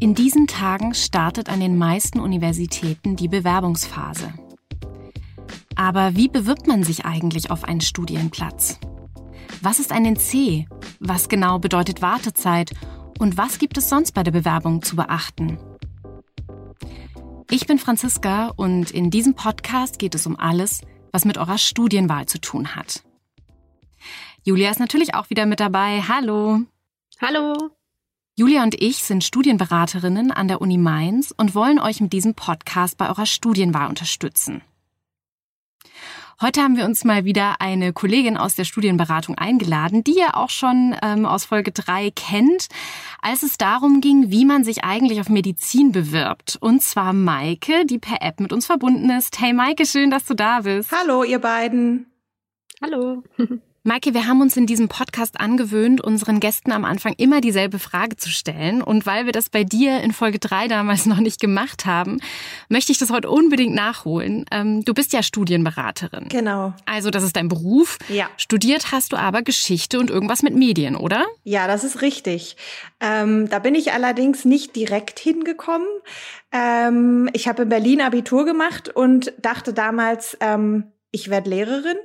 In diesen Tagen startet an den meisten Universitäten die Bewerbungsphase. Aber wie bewirbt man sich eigentlich auf einen Studienplatz? Was ist ein NC? Was genau bedeutet Wartezeit? Und was gibt es sonst bei der Bewerbung zu beachten? Ich bin Franziska und in diesem Podcast geht es um alles, was mit eurer Studienwahl zu tun hat. Julia ist natürlich auch wieder mit dabei. Hallo. Hallo. Julia und ich sind Studienberaterinnen an der Uni Mainz und wollen euch mit diesem Podcast bei eurer Studienwahl unterstützen. Heute haben wir uns mal wieder eine Kollegin aus der Studienberatung eingeladen, die ihr auch schon ähm, aus Folge 3 kennt, als es darum ging, wie man sich eigentlich auf Medizin bewirbt. Und zwar Maike, die per App mit uns verbunden ist. Hey Maike, schön, dass du da bist. Hallo, ihr beiden. Hallo. Maike, wir haben uns in diesem Podcast angewöhnt, unseren Gästen am Anfang immer dieselbe Frage zu stellen. Und weil wir das bei dir in Folge 3 damals noch nicht gemacht haben, möchte ich das heute unbedingt nachholen. Ähm, du bist ja Studienberaterin. Genau. Also das ist dein Beruf. Ja. Studiert hast du aber Geschichte und irgendwas mit Medien, oder? Ja, das ist richtig. Ähm, da bin ich allerdings nicht direkt hingekommen. Ähm, ich habe in Berlin Abitur gemacht und dachte damals, ähm, ich werde Lehrerin.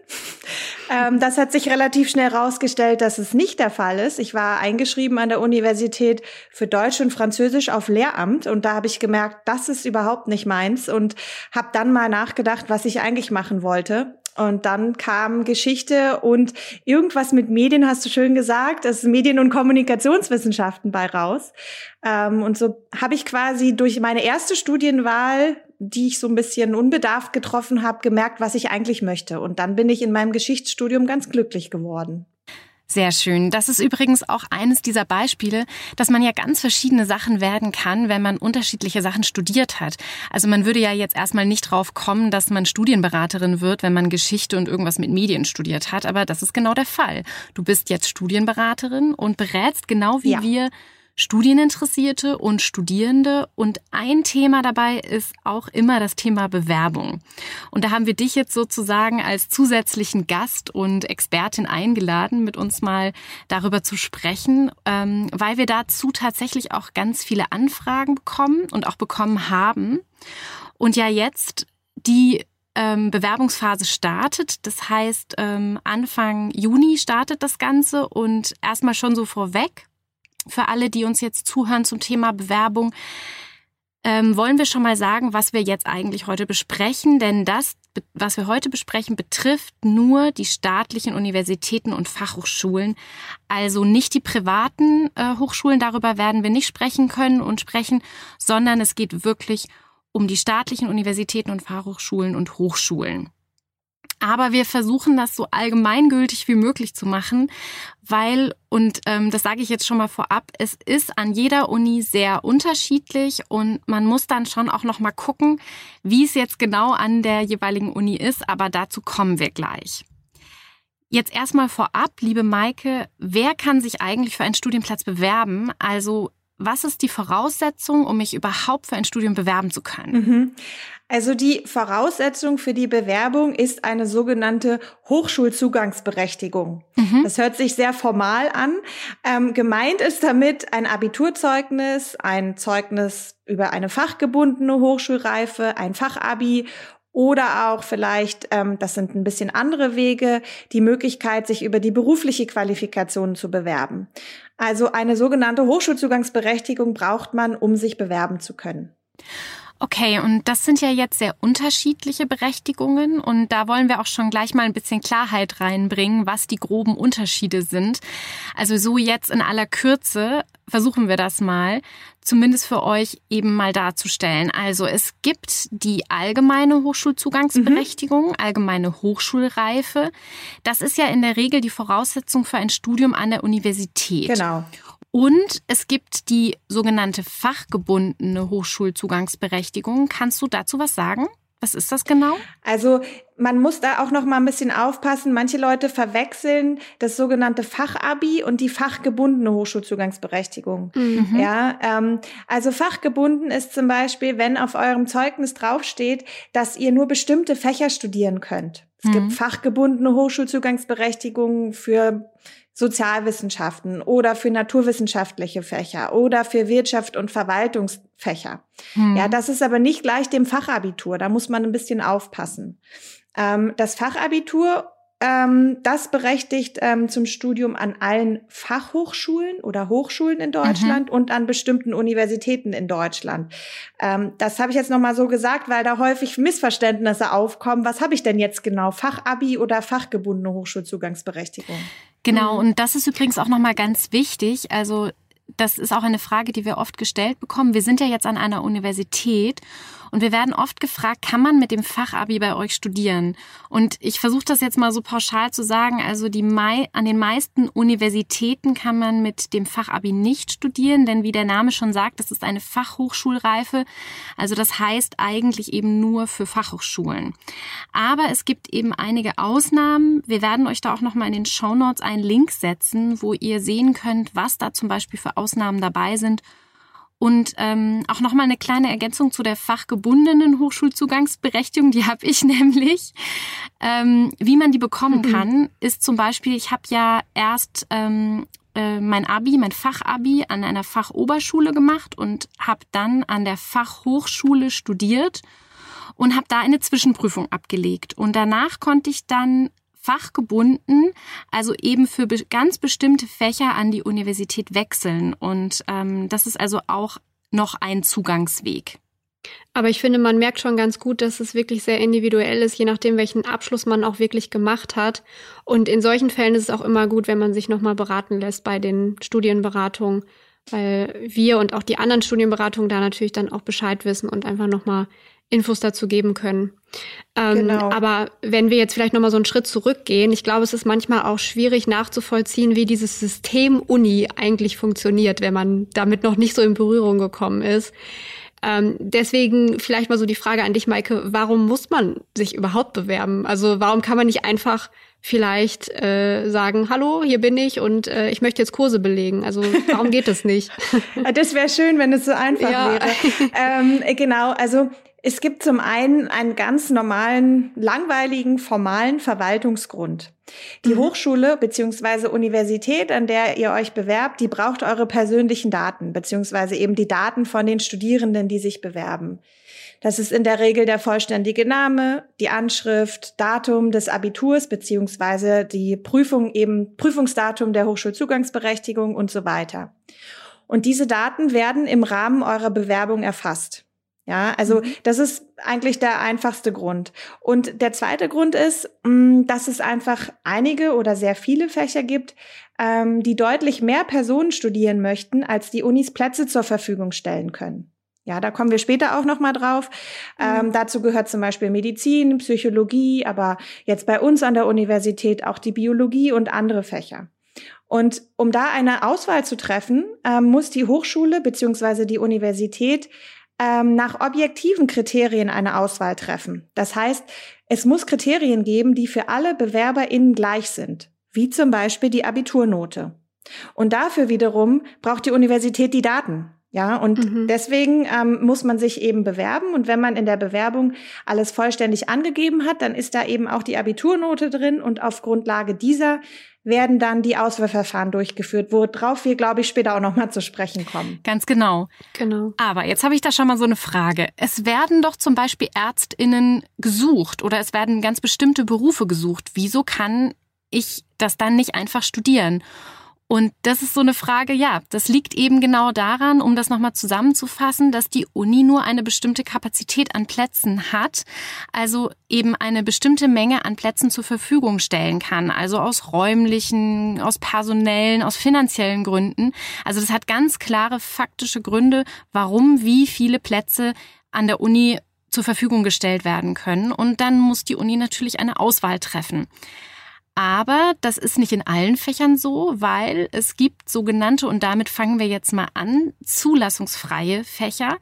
ähm, das hat sich relativ schnell herausgestellt, dass es nicht der Fall ist. Ich war eingeschrieben an der Universität für Deutsch und Französisch auf Lehramt und da habe ich gemerkt, das ist überhaupt nicht meins und habe dann mal nachgedacht, was ich eigentlich machen wollte. Und dann kam Geschichte und irgendwas mit Medien, hast du schön gesagt, das Medien- und Kommunikationswissenschaften bei raus. Ähm, und so habe ich quasi durch meine erste Studienwahl die ich so ein bisschen unbedarft getroffen habe, gemerkt, was ich eigentlich möchte. Und dann bin ich in meinem Geschichtsstudium ganz glücklich geworden. Sehr schön. Das ist übrigens auch eines dieser Beispiele, dass man ja ganz verschiedene Sachen werden kann, wenn man unterschiedliche Sachen studiert hat. Also man würde ja jetzt erstmal nicht drauf kommen, dass man Studienberaterin wird, wenn man Geschichte und irgendwas mit Medien studiert hat. Aber das ist genau der Fall. Du bist jetzt Studienberaterin und berätst genau wie ja. wir Studieninteressierte und Studierende. Und ein Thema dabei ist auch immer das Thema Bewerbung. Und da haben wir dich jetzt sozusagen als zusätzlichen Gast und Expertin eingeladen, mit uns mal darüber zu sprechen, ähm, weil wir dazu tatsächlich auch ganz viele Anfragen bekommen und auch bekommen haben. Und ja jetzt die ähm, Bewerbungsphase startet. Das heißt, ähm, Anfang Juni startet das Ganze und erstmal schon so vorweg für alle, die uns jetzt zuhören zum Thema Bewerbung, ähm, wollen wir schon mal sagen, was wir jetzt eigentlich heute besprechen, denn das, was wir heute besprechen, betrifft nur die staatlichen Universitäten und Fachhochschulen, also nicht die privaten äh, Hochschulen, darüber werden wir nicht sprechen können und sprechen, sondern es geht wirklich um die staatlichen Universitäten und Fachhochschulen und Hochschulen. Aber wir versuchen das so allgemeingültig wie möglich zu machen, weil, und ähm, das sage ich jetzt schon mal vorab, es ist an jeder Uni sehr unterschiedlich und man muss dann schon auch noch mal gucken, wie es jetzt genau an der jeweiligen Uni ist, aber dazu kommen wir gleich. Jetzt erstmal vorab, liebe Maike, wer kann sich eigentlich für einen Studienplatz bewerben? Also was ist die Voraussetzung, um mich überhaupt für ein Studium bewerben zu können? Mhm. Also die Voraussetzung für die Bewerbung ist eine sogenannte Hochschulzugangsberechtigung. Mhm. Das hört sich sehr formal an. Ähm, gemeint ist damit ein Abiturzeugnis, ein Zeugnis über eine fachgebundene Hochschulreife, ein Fachabi oder auch vielleicht, ähm, das sind ein bisschen andere Wege, die Möglichkeit, sich über die berufliche Qualifikation zu bewerben. Also eine sogenannte Hochschulzugangsberechtigung braucht man, um sich bewerben zu können. Okay, und das sind ja jetzt sehr unterschiedliche Berechtigungen und da wollen wir auch schon gleich mal ein bisschen Klarheit reinbringen, was die groben Unterschiede sind. Also so jetzt in aller Kürze versuchen wir das mal, zumindest für euch eben mal darzustellen. Also es gibt die allgemeine Hochschulzugangsberechtigung, mhm. allgemeine Hochschulreife. Das ist ja in der Regel die Voraussetzung für ein Studium an der Universität. Genau. Und es gibt die sogenannte fachgebundene Hochschulzugangsberechtigung. Kannst du dazu was sagen? Was ist das genau? Also man muss da auch noch mal ein bisschen aufpassen. Manche Leute verwechseln das sogenannte Fachabi und die fachgebundene Hochschulzugangsberechtigung. Mhm. Ja, ähm, also fachgebunden ist zum Beispiel, wenn auf eurem Zeugnis draufsteht, dass ihr nur bestimmte Fächer studieren könnt. Es mhm. gibt fachgebundene Hochschulzugangsberechtigungen für Sozialwissenschaften oder für naturwissenschaftliche Fächer oder für Wirtschaft und Verwaltungsfächer. Hm. Ja, das ist aber nicht gleich dem Fachabitur. Da muss man ein bisschen aufpassen. Ähm, das Fachabitur ähm, das berechtigt ähm, zum Studium an allen Fachhochschulen oder Hochschulen in Deutschland mhm. und an bestimmten Universitäten in Deutschland. Ähm, das habe ich jetzt nochmal so gesagt, weil da häufig Missverständnisse aufkommen. Was habe ich denn jetzt genau? Fachabi oder fachgebundene Hochschulzugangsberechtigung? Genau, mhm. und das ist übrigens auch nochmal ganz wichtig. Also das ist auch eine Frage, die wir oft gestellt bekommen. Wir sind ja jetzt an einer Universität und wir werden oft gefragt, kann man mit dem Fachabi bei euch studieren? Und ich versuche das jetzt mal so pauschal zu sagen. Also die Mai, an den meisten Universitäten kann man mit dem Fachabi nicht studieren, denn wie der Name schon sagt, das ist eine Fachhochschulreife. Also das heißt eigentlich eben nur für Fachhochschulen. Aber es gibt eben einige Ausnahmen. Wir werden euch da auch nochmal in den Show Notes einen Link setzen, wo ihr sehen könnt, was da zum Beispiel für Ausnahmen dabei sind und ähm, auch nochmal eine kleine Ergänzung zu der fachgebundenen Hochschulzugangsberechtigung, die habe ich nämlich. Ähm, wie man die bekommen mhm. kann, ist zum Beispiel, ich habe ja erst ähm, äh, mein Abi, mein Fachabi an einer Fachoberschule gemacht und habe dann an der Fachhochschule studiert und habe da eine Zwischenprüfung abgelegt. Und danach konnte ich dann fachgebunden, also eben für be ganz bestimmte Fächer an die Universität wechseln. Und ähm, das ist also auch noch ein Zugangsweg. Aber ich finde, man merkt schon ganz gut, dass es wirklich sehr individuell ist, je nachdem, welchen Abschluss man auch wirklich gemacht hat. Und in solchen Fällen ist es auch immer gut, wenn man sich nochmal beraten lässt bei den Studienberatungen, weil wir und auch die anderen Studienberatungen da natürlich dann auch Bescheid wissen und einfach nochmal Infos dazu geben können. Ähm, genau. Aber wenn wir jetzt vielleicht noch mal so einen Schritt zurückgehen, ich glaube, es ist manchmal auch schwierig nachzuvollziehen, wie dieses System Uni eigentlich funktioniert, wenn man damit noch nicht so in Berührung gekommen ist. Ähm, deswegen vielleicht mal so die Frage an dich, Maike, warum muss man sich überhaupt bewerben? Also warum kann man nicht einfach vielleicht äh, sagen, hallo, hier bin ich und äh, ich möchte jetzt Kurse belegen. Also warum geht das nicht? das wäre schön, wenn es so einfach ja. wäre. Ähm, genau, also es gibt zum einen einen ganz normalen, langweiligen, formalen Verwaltungsgrund. Die mhm. Hochschule beziehungsweise Universität, an der ihr euch bewerbt, die braucht eure persönlichen Daten beziehungsweise eben die Daten von den Studierenden, die sich bewerben. Das ist in der Regel der vollständige Name, die Anschrift, Datum des Abiturs beziehungsweise die Prüfung eben Prüfungsdatum der Hochschulzugangsberechtigung und so weiter. Und diese Daten werden im Rahmen eurer Bewerbung erfasst. Ja, also mhm. das ist eigentlich der einfachste Grund. Und der zweite Grund ist, mm, dass es einfach einige oder sehr viele Fächer gibt, ähm, die deutlich mehr Personen studieren möchten, als die Unis Plätze zur Verfügung stellen können. Ja, da kommen wir später auch noch mal drauf. Ähm, mhm. dazu gehört zum Beispiel Medizin, Psychologie, aber jetzt bei uns an der Universität auch die Biologie und andere Fächer. Und um da eine Auswahl zu treffen, ähm, muss die Hochschule beziehungsweise die Universität ähm, nach objektiven Kriterien eine Auswahl treffen. Das heißt, es muss Kriterien geben, die für alle BewerberInnen gleich sind, wie zum Beispiel die Abiturnote. Und dafür wiederum braucht die Universität die Daten. Ja, und mhm. deswegen ähm, muss man sich eben bewerben. Und wenn man in der Bewerbung alles vollständig angegeben hat, dann ist da eben auch die Abiturnote drin. Und auf Grundlage dieser werden dann die Auswahlverfahren durchgeführt, worauf wir, glaube ich, später auch nochmal zu sprechen kommen. Ganz genau. Genau. Aber jetzt habe ich da schon mal so eine Frage. Es werden doch zum Beispiel ÄrztInnen gesucht oder es werden ganz bestimmte Berufe gesucht. Wieso kann ich das dann nicht einfach studieren? Und das ist so eine Frage, ja, das liegt eben genau daran, um das nochmal zusammenzufassen, dass die Uni nur eine bestimmte Kapazität an Plätzen hat, also eben eine bestimmte Menge an Plätzen zur Verfügung stellen kann, also aus räumlichen, aus personellen, aus finanziellen Gründen. Also das hat ganz klare faktische Gründe, warum wie viele Plätze an der Uni zur Verfügung gestellt werden können. Und dann muss die Uni natürlich eine Auswahl treffen. Aber das ist nicht in allen Fächern so, weil es gibt sogenannte, und damit fangen wir jetzt mal an, zulassungsfreie Fächer.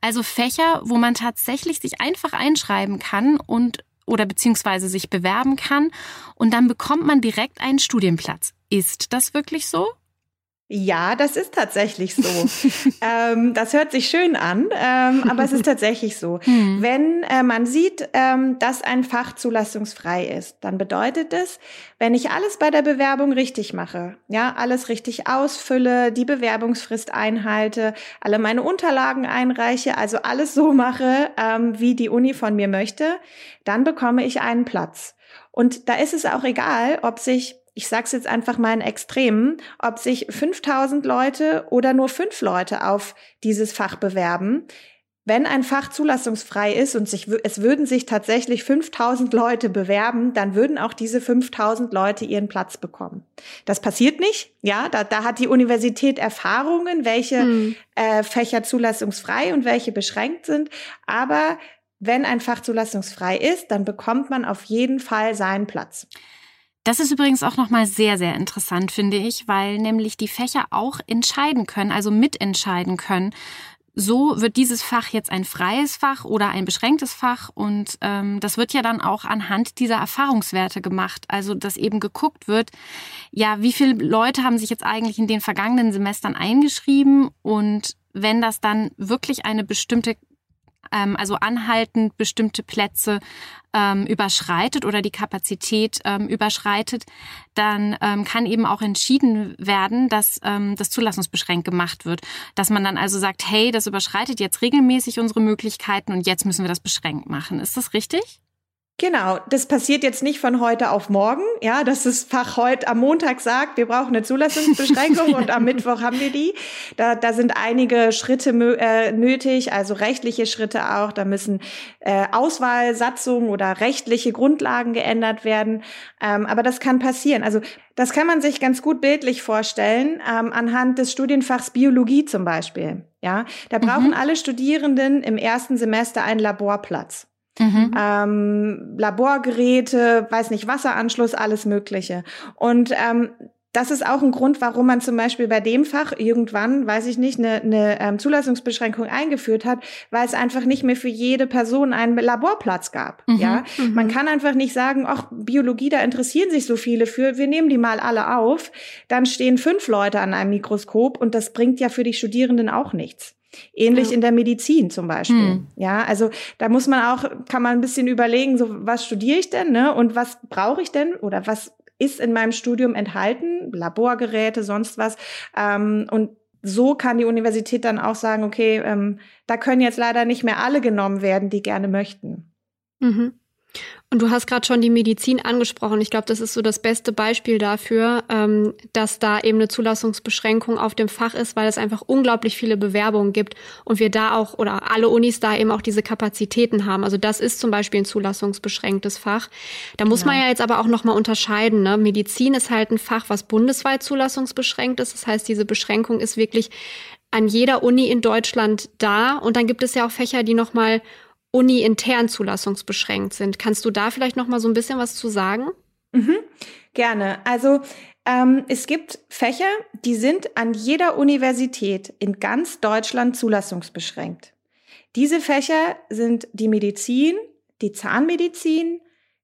Also Fächer, wo man tatsächlich sich einfach einschreiben kann und oder beziehungsweise sich bewerben kann und dann bekommt man direkt einen Studienplatz. Ist das wirklich so? Ja, das ist tatsächlich so. ähm, das hört sich schön an, ähm, aber es ist tatsächlich so. Mhm. Wenn äh, man sieht, ähm, dass ein Fach zulassungsfrei ist, dann bedeutet es, wenn ich alles bei der Bewerbung richtig mache, ja, alles richtig ausfülle, die Bewerbungsfrist einhalte, alle meine Unterlagen einreiche, also alles so mache, ähm, wie die Uni von mir möchte, dann bekomme ich einen Platz. Und da ist es auch egal, ob sich ich sage es jetzt einfach mal in Extremen, ob sich 5000 Leute oder nur fünf Leute auf dieses Fach bewerben. Wenn ein Fach zulassungsfrei ist und sich, es würden sich tatsächlich 5000 Leute bewerben, dann würden auch diese 5000 Leute ihren Platz bekommen. Das passiert nicht. Ja, da, da hat die Universität Erfahrungen, welche hm. äh, Fächer zulassungsfrei und welche beschränkt sind. Aber wenn ein Fach zulassungsfrei ist, dann bekommt man auf jeden Fall seinen Platz. Das ist übrigens auch nochmal sehr, sehr interessant, finde ich, weil nämlich die Fächer auch entscheiden können, also mitentscheiden können. So wird dieses Fach jetzt ein freies Fach oder ein beschränktes Fach und ähm, das wird ja dann auch anhand dieser Erfahrungswerte gemacht. Also dass eben geguckt wird, ja, wie viele Leute haben sich jetzt eigentlich in den vergangenen Semestern eingeschrieben und wenn das dann wirklich eine bestimmte ähm, also anhaltend bestimmte Plätze ähm, überschreitet oder die Kapazität ähm, überschreitet, dann ähm, kann eben auch entschieden werden, dass ähm, das zulassungsbeschränkt gemacht wird. Dass man dann also sagt, hey, das überschreitet jetzt regelmäßig unsere Möglichkeiten und jetzt müssen wir das beschränkt machen. Ist das richtig? Genau, das passiert jetzt nicht von heute auf morgen, ja, dass das Fach heute am Montag sagt, wir brauchen eine Zulassungsbeschränkung und am Mittwoch haben wir die. Da, da sind einige Schritte äh, nötig, also rechtliche Schritte auch. Da müssen äh, Auswahlsatzungen oder rechtliche Grundlagen geändert werden. Ähm, aber das kann passieren. Also das kann man sich ganz gut bildlich vorstellen ähm, anhand des Studienfachs Biologie zum Beispiel. Ja, da brauchen mhm. alle Studierenden im ersten Semester einen Laborplatz. Mhm. Ähm, Laborgeräte, weiß nicht, Wasseranschluss, alles Mögliche. Und ähm, das ist auch ein Grund, warum man zum Beispiel bei dem Fach irgendwann, weiß ich nicht, eine, eine ähm, Zulassungsbeschränkung eingeführt hat, weil es einfach nicht mehr für jede Person einen Laborplatz gab. Mhm. Ja, mhm. man kann einfach nicht sagen, ach Biologie, da interessieren sich so viele für, wir nehmen die mal alle auf. Dann stehen fünf Leute an einem Mikroskop und das bringt ja für die Studierenden auch nichts. Ähnlich ja. in der Medizin zum Beispiel. Hm. Ja, also da muss man auch, kann man ein bisschen überlegen, so was studiere ich denn, ne? Und was brauche ich denn oder was ist in meinem Studium enthalten? Laborgeräte, sonst was. Ähm, und so kann die Universität dann auch sagen, okay, ähm, da können jetzt leider nicht mehr alle genommen werden, die gerne möchten. Mhm. Und du hast gerade schon die Medizin angesprochen. Ich glaube, das ist so das beste Beispiel dafür, ähm, dass da eben eine Zulassungsbeschränkung auf dem Fach ist, weil es einfach unglaublich viele Bewerbungen gibt und wir da auch oder alle Unis da eben auch diese Kapazitäten haben. Also das ist zum Beispiel ein zulassungsbeschränktes Fach. Da muss genau. man ja jetzt aber auch nochmal unterscheiden. Ne? Medizin ist halt ein Fach, was bundesweit zulassungsbeschränkt ist. Das heißt, diese Beschränkung ist wirklich an jeder Uni in Deutschland da. Und dann gibt es ja auch Fächer, die nochmal uni-intern zulassungsbeschränkt sind. Kannst du da vielleicht noch mal so ein bisschen was zu sagen? Mhm, gerne. Also ähm, es gibt Fächer, die sind an jeder Universität in ganz Deutschland zulassungsbeschränkt. Diese Fächer sind die Medizin, die Zahnmedizin,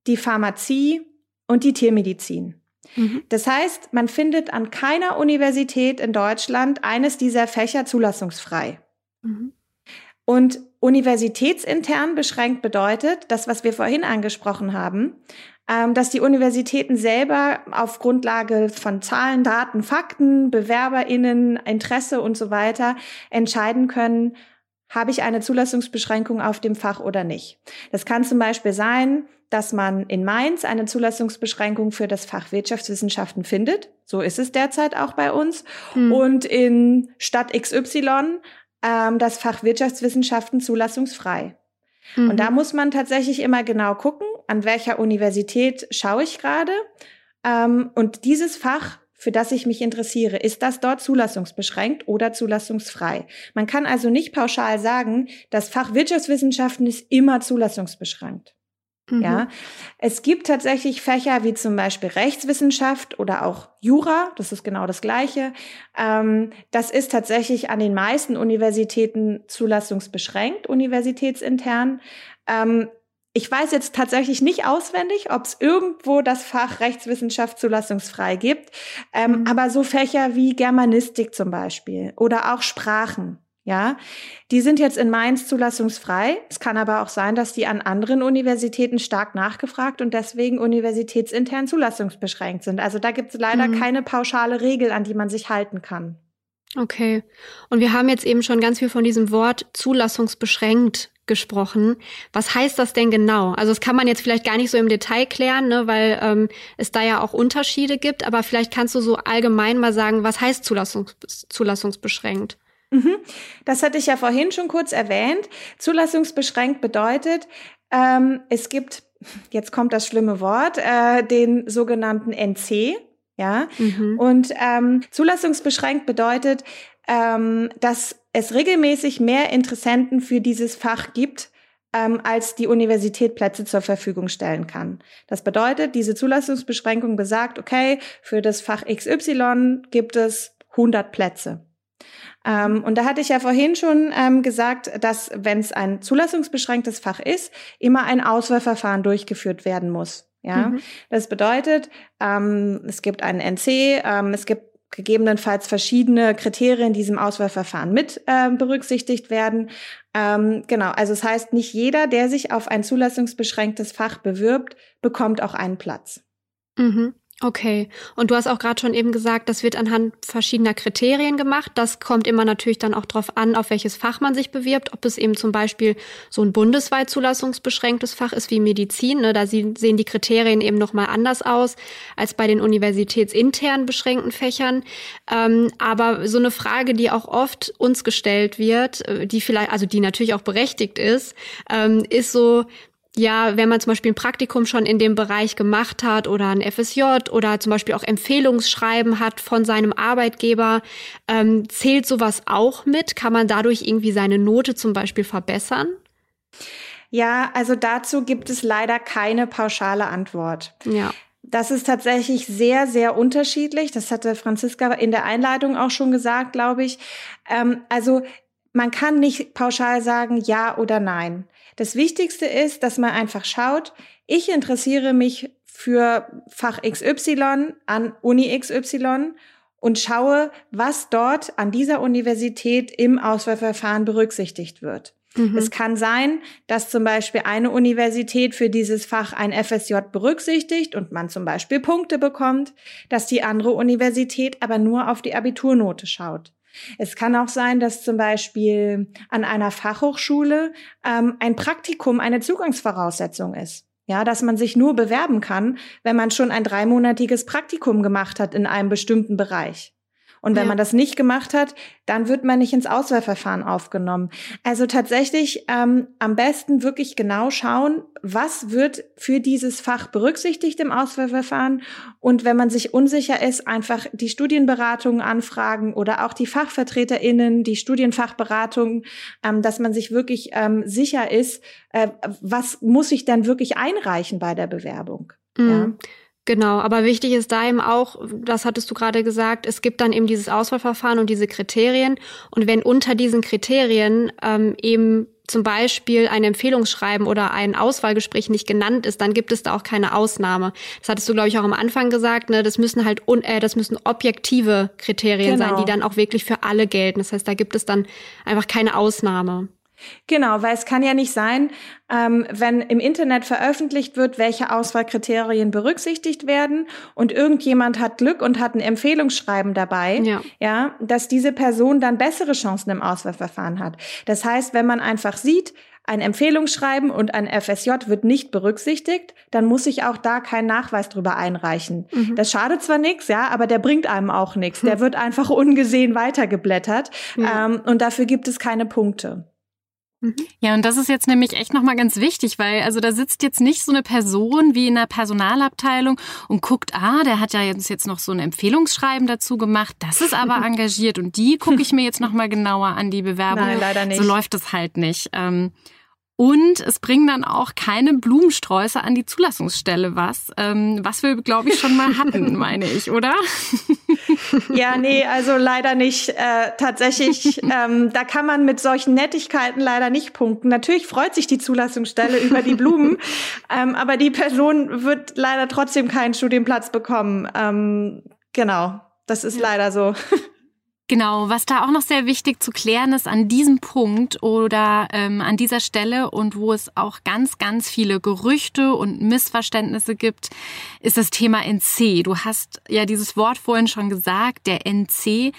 die Pharmazie und die Tiermedizin. Mhm. Das heißt, man findet an keiner Universität in Deutschland eines dieser Fächer zulassungsfrei. Mhm. Und universitätsintern beschränkt bedeutet, das, was wir vorhin angesprochen haben, ähm, dass die Universitäten selber auf Grundlage von Zahlen, Daten, Fakten, BewerberInnen, Interesse und so weiter entscheiden können, habe ich eine Zulassungsbeschränkung auf dem Fach oder nicht. Das kann zum Beispiel sein, dass man in Mainz eine Zulassungsbeschränkung für das Fach Wirtschaftswissenschaften findet. So ist es derzeit auch bei uns. Hm. Und in Stadt XY ähm, das Fach Wirtschaftswissenschaften zulassungsfrei. Mhm. Und da muss man tatsächlich immer genau gucken, an welcher Universität schaue ich gerade. Ähm, und dieses Fach, für das ich mich interessiere, ist das dort zulassungsbeschränkt oder zulassungsfrei? Man kann also nicht pauschal sagen, das Fach Wirtschaftswissenschaften ist immer zulassungsbeschränkt. Mhm. Ja, es gibt tatsächlich Fächer wie zum Beispiel Rechtswissenschaft oder auch Jura. Das ist genau das Gleiche. Ähm, das ist tatsächlich an den meisten Universitäten zulassungsbeschränkt, universitätsintern. Ähm, ich weiß jetzt tatsächlich nicht auswendig, ob es irgendwo das Fach Rechtswissenschaft zulassungsfrei gibt, ähm, mhm. aber so Fächer wie Germanistik zum Beispiel oder auch Sprachen, ja, die sind jetzt in Mainz zulassungsfrei. Es kann aber auch sein, dass die an anderen Universitäten stark nachgefragt und deswegen universitätsintern zulassungsbeschränkt sind. Also da gibt es leider mhm. keine pauschale Regel, an die man sich halten kann. Okay. Und wir haben jetzt eben schon ganz viel von diesem Wort zulassungsbeschränkt gesprochen. Was heißt das denn genau? Also das kann man jetzt vielleicht gar nicht so im Detail klären, ne, weil ähm, es da ja auch Unterschiede gibt, aber vielleicht kannst du so allgemein mal sagen, was heißt Zulassungs zulassungsbeschränkt? Mhm. Das hatte ich ja vorhin schon kurz erwähnt. Zulassungsbeschränkt bedeutet, ähm, es gibt, jetzt kommt das schlimme Wort, äh, den sogenannten NC, ja. Mhm. Und ähm, zulassungsbeschränkt bedeutet, ähm, dass es regelmäßig mehr Interessenten für dieses Fach gibt, ähm, als die Universität Plätze zur Verfügung stellen kann. Das bedeutet, diese Zulassungsbeschränkung besagt, okay, für das Fach XY gibt es 100 Plätze. Ähm, und da hatte ich ja vorhin schon ähm, gesagt, dass wenn es ein zulassungsbeschränktes Fach ist, immer ein Auswahlverfahren durchgeführt werden muss. Ja, mhm. das bedeutet, ähm, es gibt einen NC, ähm, es gibt gegebenenfalls verschiedene Kriterien in diesem Auswahlverfahren mit äh, berücksichtigt werden. Ähm, genau, also es das heißt, nicht jeder, der sich auf ein zulassungsbeschränktes Fach bewirbt, bekommt auch einen Platz. Mhm. Okay. Und du hast auch gerade schon eben gesagt, das wird anhand verschiedener Kriterien gemacht. Das kommt immer natürlich dann auch darauf an, auf welches Fach man sich bewirbt. Ob es eben zum Beispiel so ein bundesweit zulassungsbeschränktes Fach ist wie Medizin. Ne? Da sehen die Kriterien eben nochmal anders aus als bei den universitätsintern beschränkten Fächern. Ähm, aber so eine Frage, die auch oft uns gestellt wird, äh, die vielleicht, also die natürlich auch berechtigt ist, ähm, ist so, ja, wenn man zum Beispiel ein Praktikum schon in dem Bereich gemacht hat oder ein FSJ oder zum Beispiel auch Empfehlungsschreiben hat von seinem Arbeitgeber, ähm, zählt sowas auch mit? Kann man dadurch irgendwie seine Note zum Beispiel verbessern? Ja, also dazu gibt es leider keine pauschale Antwort. Ja. Das ist tatsächlich sehr, sehr unterschiedlich. Das hatte Franziska in der Einleitung auch schon gesagt, glaube ich. Ähm, also man kann nicht pauschal sagen ja oder nein. Das Wichtigste ist, dass man einfach schaut, ich interessiere mich für Fach XY an Uni XY und schaue, was dort an dieser Universität im Auswahlverfahren berücksichtigt wird. Mhm. Es kann sein, dass zum Beispiel eine Universität für dieses Fach ein FSJ berücksichtigt und man zum Beispiel Punkte bekommt, dass die andere Universität aber nur auf die Abiturnote schaut. Es kann auch sein, dass zum Beispiel an einer Fachhochschule ähm, ein Praktikum eine Zugangsvoraussetzung ist. Ja, dass man sich nur bewerben kann, wenn man schon ein dreimonatiges Praktikum gemacht hat in einem bestimmten Bereich. Und wenn ja. man das nicht gemacht hat, dann wird man nicht ins Auswahlverfahren aufgenommen. Also tatsächlich ähm, am besten wirklich genau schauen, was wird für dieses Fach berücksichtigt im Auswahlverfahren. Und wenn man sich unsicher ist, einfach die Studienberatungen anfragen oder auch die FachvertreterInnen, die Studienfachberatung, ähm, dass man sich wirklich ähm, sicher ist, äh, was muss ich denn wirklich einreichen bei der Bewerbung. Mhm. Ja. Genau, aber wichtig ist da eben auch, das hattest du gerade gesagt, es gibt dann eben dieses Auswahlverfahren und diese Kriterien. Und wenn unter diesen Kriterien ähm, eben zum Beispiel ein Empfehlungsschreiben oder ein Auswahlgespräch nicht genannt ist, dann gibt es da auch keine Ausnahme. Das hattest du, glaube ich, auch am Anfang gesagt. Ne? Das müssen halt un äh, das müssen objektive Kriterien genau. sein, die dann auch wirklich für alle gelten. Das heißt, da gibt es dann einfach keine Ausnahme. Genau, weil es kann ja nicht sein, ähm, wenn im Internet veröffentlicht wird, welche Auswahlkriterien berücksichtigt werden und irgendjemand hat Glück und hat ein Empfehlungsschreiben dabei, ja. ja, dass diese Person dann bessere Chancen im Auswahlverfahren hat. Das heißt, wenn man einfach sieht, ein Empfehlungsschreiben und ein FSJ wird nicht berücksichtigt, dann muss ich auch da keinen Nachweis drüber einreichen. Mhm. Das schadet zwar nichts, ja, aber der bringt einem auch nichts. Der wird einfach ungesehen weitergeblättert ja. ähm, und dafür gibt es keine Punkte. Ja, und das ist jetzt nämlich echt nochmal ganz wichtig, weil also da sitzt jetzt nicht so eine Person wie in der Personalabteilung und guckt, ah, der hat ja jetzt, jetzt noch so ein Empfehlungsschreiben dazu gemacht, das ist aber engagiert und die gucke ich mir jetzt nochmal genauer an, die Bewerbung. Nein, leider nicht. So läuft es halt nicht. Ähm, Und es bringen dann auch keine Blumensträuße an die Zulassungsstelle was, ähm, was wir, glaube ich, schon mal hatten, meine ich, oder? Ja, nee, also leider nicht. Äh, tatsächlich, ähm, da kann man mit solchen Nettigkeiten leider nicht punkten. Natürlich freut sich die Zulassungsstelle über die Blumen, ähm, aber die Person wird leider trotzdem keinen Studienplatz bekommen. Ähm, genau, das ist ja. leider so. Genau, was da auch noch sehr wichtig zu klären ist an diesem Punkt oder ähm, an dieser Stelle und wo es auch ganz, ganz viele Gerüchte und Missverständnisse gibt, ist das Thema NC. Du hast ja dieses Wort vorhin schon gesagt, der NC.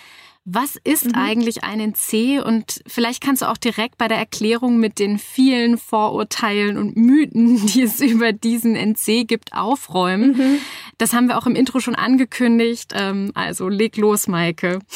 Was ist mhm. eigentlich ein NC? Und vielleicht kannst du auch direkt bei der Erklärung mit den vielen Vorurteilen und Mythen, die es über diesen NC gibt, aufräumen. Mhm. Das haben wir auch im Intro schon angekündigt. Ähm, also leg los, Maike.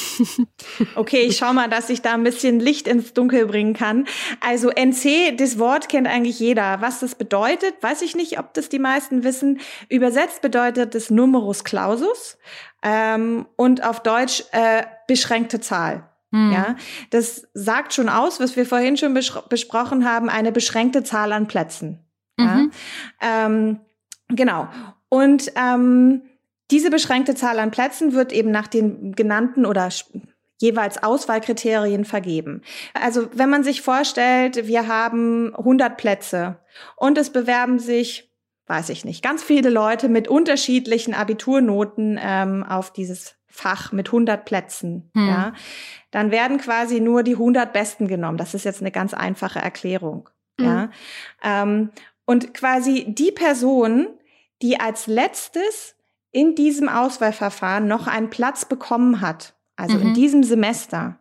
Okay, ich schau mal, dass ich da ein bisschen Licht ins Dunkel bringen kann. Also NC, das Wort kennt eigentlich jeder. Was das bedeutet, weiß ich nicht, ob das die meisten wissen. Übersetzt bedeutet es Numerus Clausus ähm, und auf Deutsch äh, beschränkte Zahl. Hm. Ja, das sagt schon aus, was wir vorhin schon besprochen haben, eine beschränkte Zahl an Plätzen. Mhm. Ja? Ähm, genau. Und ähm, diese beschränkte Zahl an Plätzen wird eben nach den genannten oder jeweils Auswahlkriterien vergeben. Also wenn man sich vorstellt, wir haben 100 Plätze und es bewerben sich weiß ich nicht, ganz viele Leute mit unterschiedlichen Abiturnoten ähm, auf dieses Fach mit 100 Plätzen, hm. ja, dann werden quasi nur die 100 Besten genommen. Das ist jetzt eine ganz einfache Erklärung, hm. ja. Ähm, und quasi die Person, die als letztes in diesem Auswahlverfahren noch einen Platz bekommen hat, also mhm. in diesem Semester,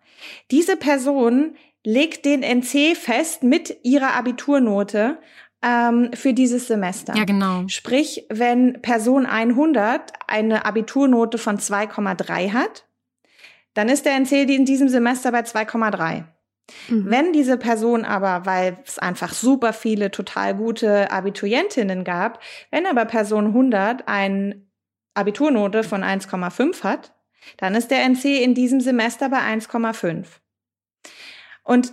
diese Person legt den NC fest mit ihrer Abiturnote ähm, für dieses Semester. Ja, genau. Sprich, wenn Person 100 eine Abiturnote von 2,3 hat, dann ist der NC in diesem Semester bei 2,3. Mhm. Wenn diese Person aber, weil es einfach super viele total gute Abiturientinnen gab, wenn aber Person 100 eine Abiturnote von 1,5 hat, dann ist der NC in diesem Semester bei 1,5. Und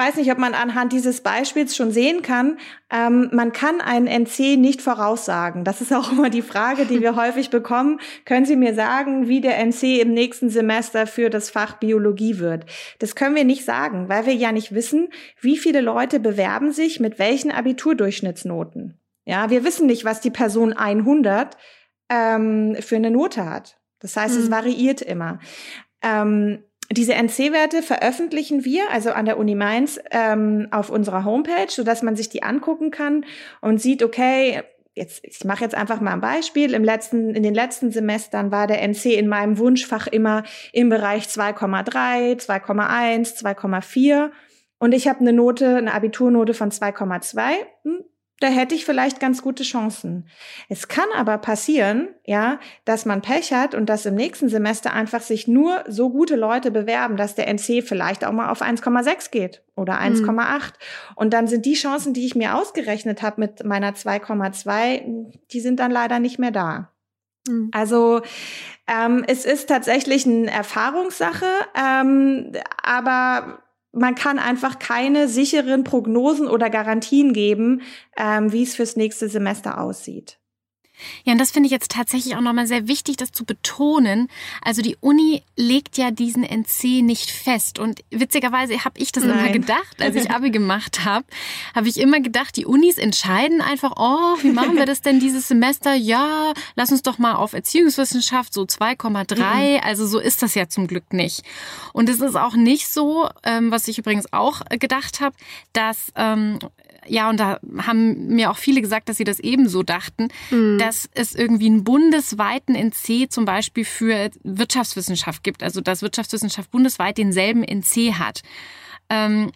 weiß nicht, ob man anhand dieses Beispiels schon sehen kann, ähm, man kann einen NC nicht voraussagen. Das ist auch immer die Frage, die wir häufig bekommen. Können Sie mir sagen, wie der NC im nächsten Semester für das Fach Biologie wird? Das können wir nicht sagen, weil wir ja nicht wissen, wie viele Leute bewerben sich mit welchen Abiturdurchschnittsnoten. Ja, wir wissen nicht, was die Person 100 ähm, für eine Note hat. Das heißt, mhm. es variiert immer. Ähm, diese NC-Werte veröffentlichen wir, also an der Uni Mainz, ähm, auf unserer Homepage, so dass man sich die angucken kann und sieht, okay, jetzt, ich mache jetzt einfach mal ein Beispiel. Im letzten, in den letzten Semestern war der NC in meinem Wunschfach immer im Bereich 2,3, 2,1, 2,4. Und ich habe eine Note, eine Abiturnote von 2,2 da hätte ich vielleicht ganz gute Chancen. Es kann aber passieren, ja, dass man Pech hat und dass im nächsten Semester einfach sich nur so gute Leute bewerben, dass der NC vielleicht auch mal auf 1,6 geht oder 1,8. Mhm. Und dann sind die Chancen, die ich mir ausgerechnet habe mit meiner 2,2, die sind dann leider nicht mehr da. Mhm. Also ähm, es ist tatsächlich eine Erfahrungssache, ähm, aber man kann einfach keine sicheren Prognosen oder Garantien geben, ähm, wie es fürs nächste Semester aussieht. Ja, und das finde ich jetzt tatsächlich auch nochmal sehr wichtig, das zu betonen. Also die Uni legt ja diesen NC nicht fest. Und witzigerweise habe ich das Nein. immer gedacht, als ich Abi gemacht habe, habe ich immer gedacht, die Unis entscheiden einfach, oh, wie machen wir das denn dieses Semester? Ja, lass uns doch mal auf Erziehungswissenschaft so 2,3. Mhm. Also so ist das ja zum Glück nicht. Und es ist auch nicht so, ähm, was ich übrigens auch gedacht habe, dass ähm, ja, und da haben mir auch viele gesagt, dass sie das ebenso dachten, mhm. dass es irgendwie einen bundesweiten NC zum Beispiel für Wirtschaftswissenschaft gibt, also dass Wirtschaftswissenschaft bundesweit denselben NC hat. Ähm,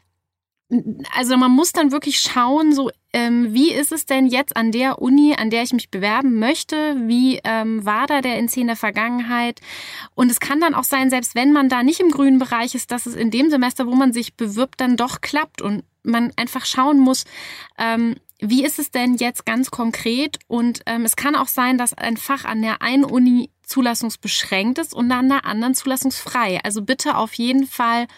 also man muss dann wirklich schauen, so ähm, wie ist es denn jetzt an der Uni, an der ich mich bewerben möchte? Wie ähm, war da der NC in der Vergangenheit? Und es kann dann auch sein, selbst wenn man da nicht im grünen Bereich ist, dass es in dem Semester, wo man sich bewirbt, dann doch klappt und man einfach schauen muss, ähm, wie ist es denn jetzt ganz konkret? Und ähm, es kann auch sein, dass ein Fach an der einen Uni zulassungsbeschränkt ist und an der anderen zulassungsfrei. Also bitte auf jeden Fall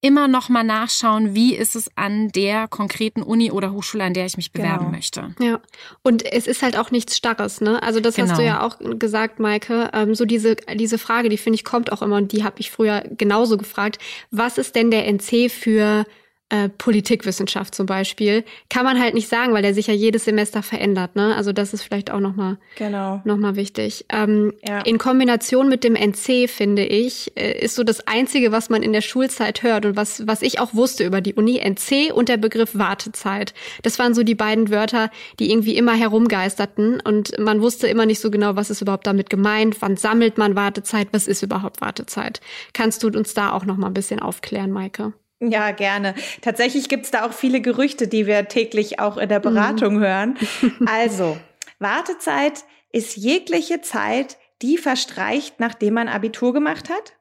immer noch mal nachschauen, wie ist es an der konkreten Uni oder Hochschule, an der ich mich bewerben genau. möchte. Ja, und es ist halt auch nichts Starres, ne? Also das genau. hast du genau. ja auch gesagt, Maike. Ähm, so diese diese Frage, die finde ich kommt auch immer und die habe ich früher genauso gefragt. Was ist denn der NC für äh, Politikwissenschaft zum Beispiel, kann man halt nicht sagen, weil der sich ja jedes Semester verändert. Ne? Also das ist vielleicht auch nochmal genau. noch wichtig. Ähm, ja. In Kombination mit dem NC, finde ich, äh, ist so das Einzige, was man in der Schulzeit hört und was, was ich auch wusste über die Uni, NC und der Begriff Wartezeit. Das waren so die beiden Wörter, die irgendwie immer herumgeisterten und man wusste immer nicht so genau, was ist überhaupt damit gemeint, wann sammelt man Wartezeit, was ist überhaupt Wartezeit. Kannst du uns da auch nochmal ein bisschen aufklären, Maike? Ja, gerne. Tatsächlich gibt's da auch viele Gerüchte, die wir täglich auch in der Beratung mhm. hören. Also, Wartezeit ist jegliche Zeit, die verstreicht, nachdem man Abitur gemacht hat.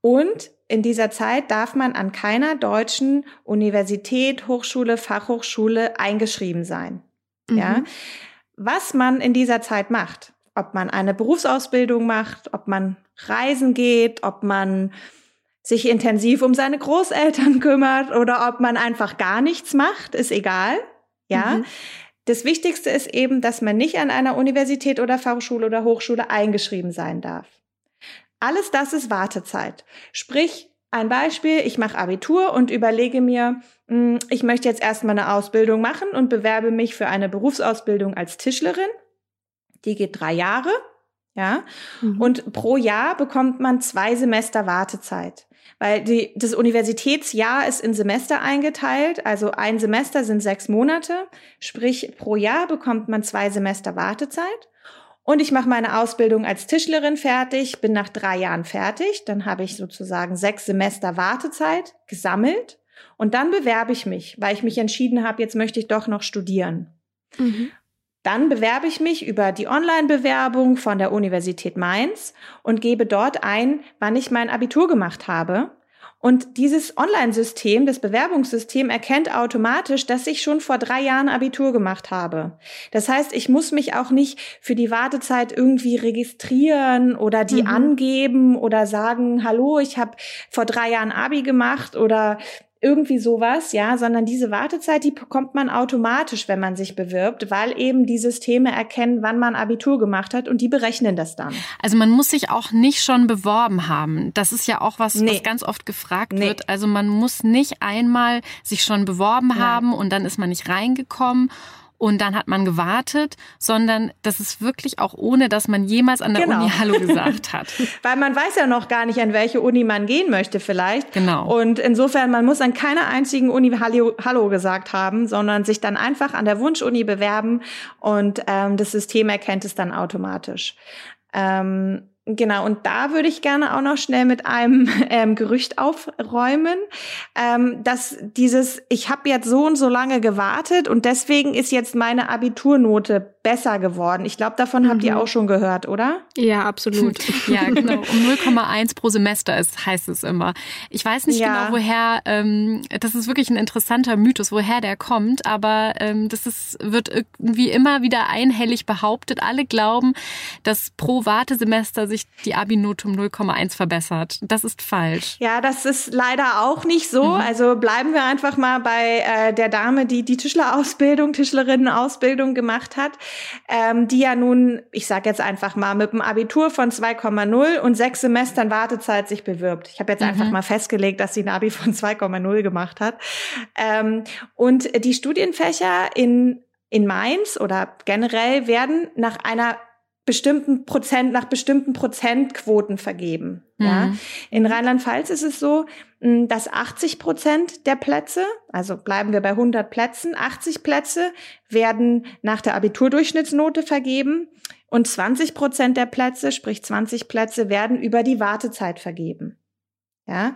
Und in dieser Zeit darf man an keiner deutschen Universität, Hochschule, Fachhochschule eingeschrieben sein. Mhm. Ja. Was man in dieser Zeit macht, ob man eine Berufsausbildung macht, ob man reisen geht, ob man sich intensiv um seine Großeltern kümmert oder ob man einfach gar nichts macht, ist egal. Ja. Mhm. Das Wichtigste ist eben, dass man nicht an einer Universität oder Fachschule oder Hochschule eingeschrieben sein darf. Alles das ist Wartezeit. Sprich, ein Beispiel, ich mache Abitur und überlege mir, hm, ich möchte jetzt erstmal eine Ausbildung machen und bewerbe mich für eine Berufsausbildung als Tischlerin. Die geht drei Jahre, ja. Mhm. Und pro Jahr bekommt man zwei Semester Wartezeit. Weil die, das Universitätsjahr ist in Semester eingeteilt, also ein Semester sind sechs Monate, sprich pro Jahr bekommt man zwei Semester Wartezeit. Und ich mache meine Ausbildung als Tischlerin fertig, bin nach drei Jahren fertig, dann habe ich sozusagen sechs Semester Wartezeit gesammelt und dann bewerbe ich mich, weil ich mich entschieden habe, jetzt möchte ich doch noch studieren. Mhm. Dann bewerbe ich mich über die Online-Bewerbung von der Universität Mainz und gebe dort ein, wann ich mein Abitur gemacht habe. Und dieses Online-System, das Bewerbungssystem erkennt automatisch, dass ich schon vor drei Jahren Abitur gemacht habe. Das heißt, ich muss mich auch nicht für die Wartezeit irgendwie registrieren oder die mhm. angeben oder sagen, hallo, ich habe vor drei Jahren Abi gemacht oder irgendwie sowas, ja, sondern diese Wartezeit, die bekommt man automatisch, wenn man sich bewirbt, weil eben die Systeme erkennen, wann man Abitur gemacht hat und die berechnen das dann. Also man muss sich auch nicht schon beworben haben. Das ist ja auch was, nee. was ganz oft gefragt nee. wird. Also man muss nicht einmal sich schon beworben Nein. haben und dann ist man nicht reingekommen und dann hat man gewartet, sondern das ist wirklich auch ohne, dass man jemals an der genau. Uni Hallo gesagt hat. Weil man weiß ja noch gar nicht, an welche Uni man gehen möchte vielleicht. Genau. Und insofern, man muss an keiner einzigen Uni Hallo, Hallo gesagt haben, sondern sich dann einfach an der Wunschuni bewerben und ähm, das System erkennt es dann automatisch. Ähm, Genau, und da würde ich gerne auch noch schnell mit einem ähm, Gerücht aufräumen, ähm, dass dieses, ich habe jetzt so und so lange gewartet und deswegen ist jetzt meine Abiturnote besser geworden. Ich glaube, davon mhm. habt ihr mhm. auch schon gehört, oder? Ja, absolut. ja, genau. Um 0,1 pro Semester ist, heißt es immer. Ich weiß nicht ja. genau, woher, ähm, das ist wirklich ein interessanter Mythos, woher der kommt, aber ähm, das ist, wird irgendwie immer wieder einhellig behauptet. Alle glauben, dass pro Wartesemester sich die Abi-Note um 0,1 verbessert. Das ist falsch. Ja, das ist leider auch nicht so. Mhm. Also bleiben wir einfach mal bei äh, der Dame, die die Tischlerausbildung, Tischlerinnenausbildung gemacht hat ähm, die ja nun, ich sage jetzt einfach mal, mit einem Abitur von 2,0 und sechs Semestern Wartezeit sich bewirbt. Ich habe jetzt mhm. einfach mal festgelegt, dass sie ein Abi von 2,0 gemacht hat. Ähm, und die Studienfächer in in Mainz oder generell werden nach einer bestimmten Prozent, nach bestimmten Prozentquoten vergeben. Mhm. Ja. In Rheinland-Pfalz ist es so, dass 80 Prozent der Plätze, also bleiben wir bei 100 Plätzen, 80 Plätze werden nach der Abiturdurchschnittsnote vergeben und 20 Prozent der Plätze, sprich 20 Plätze, werden über die Wartezeit vergeben. Ja.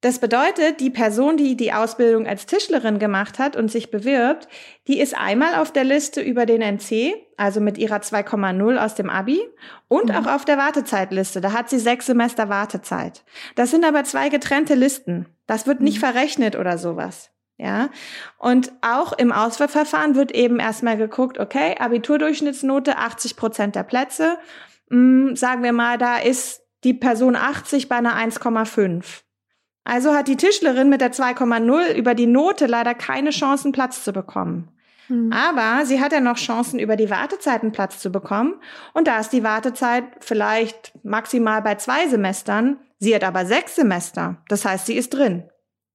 Das bedeutet, die Person, die die Ausbildung als Tischlerin gemacht hat und sich bewirbt, die ist einmal auf der Liste über den NC, also mit ihrer 2,0 aus dem Abi und mhm. auch auf der Wartezeitliste. Da hat sie sechs Semester Wartezeit. Das sind aber zwei getrennte Listen. Das wird nicht mhm. verrechnet oder sowas. Ja, und auch im Auswahlverfahren wird eben erstmal geguckt, okay, Abiturdurchschnittsnote 80 Prozent der Plätze. Hm, sagen wir mal, da ist die Person 80 bei einer 1,5. Also hat die Tischlerin mit der 2,0 über die Note leider keine Chancen, Platz zu bekommen. Mhm. Aber sie hat ja noch Chancen, über die Wartezeiten Platz zu bekommen. Und da ist die Wartezeit vielleicht maximal bei zwei Semestern. Sie hat aber sechs Semester. Das heißt, sie ist drin.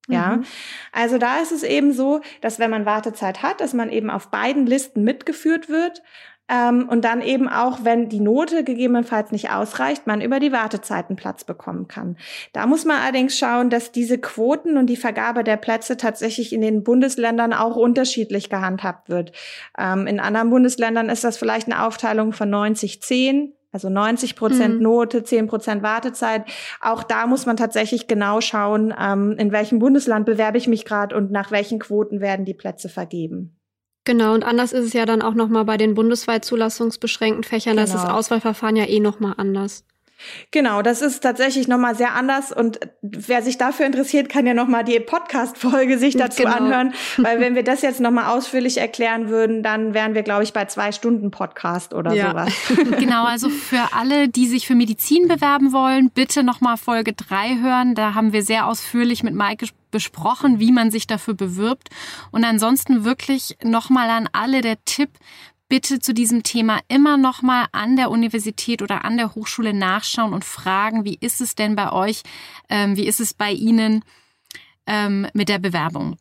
Ja, mhm. also da ist es eben so, dass wenn man Wartezeit hat, dass man eben auf beiden Listen mitgeführt wird ähm, und dann eben auch, wenn die Note gegebenenfalls nicht ausreicht, man über die Wartezeiten Platz bekommen kann. Da muss man allerdings schauen, dass diese Quoten und die Vergabe der Plätze tatsächlich in den Bundesländern auch unterschiedlich gehandhabt wird. Ähm, in anderen Bundesländern ist das vielleicht eine Aufteilung von 90-10. Also 90 Prozent mhm. Note, 10 Prozent Wartezeit. Auch da muss man tatsächlich genau schauen, ähm, in welchem Bundesland bewerbe ich mich gerade und nach welchen Quoten werden die Plätze vergeben. Genau, und anders ist es ja dann auch nochmal bei den bundesweit zulassungsbeschränkten Fächern, genau. da ist das genau. Auswahlverfahren ja eh nochmal anders. Genau, das ist tatsächlich nochmal sehr anders und wer sich dafür interessiert, kann ja nochmal die Podcast-Folge sich dazu genau. anhören, weil wenn wir das jetzt nochmal ausführlich erklären würden, dann wären wir, glaube ich, bei zwei Stunden Podcast oder ja. sowas. Genau, also für alle, die sich für Medizin bewerben wollen, bitte nochmal Folge drei hören. Da haben wir sehr ausführlich mit Maike besprochen, wie man sich dafür bewirbt. Und ansonsten wirklich nochmal an alle der Tipp, bitte zu diesem Thema immer noch mal an der Universität oder an der Hochschule nachschauen und fragen, wie ist es denn bei euch, ähm, wie ist es bei Ihnen ähm, mit der Bewerbung.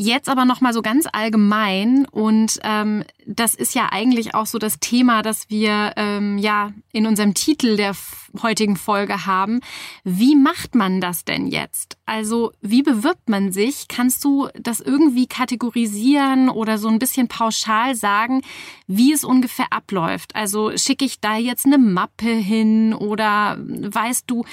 Jetzt aber noch mal so ganz allgemein und ähm, das ist ja eigentlich auch so das Thema, das wir ähm, ja in unserem Titel der heutigen Folge haben. Wie macht man das denn jetzt? Also wie bewirbt man sich? Kannst du das irgendwie kategorisieren oder so ein bisschen pauschal sagen, wie es ungefähr abläuft? Also schicke ich da jetzt eine Mappe hin oder weißt du,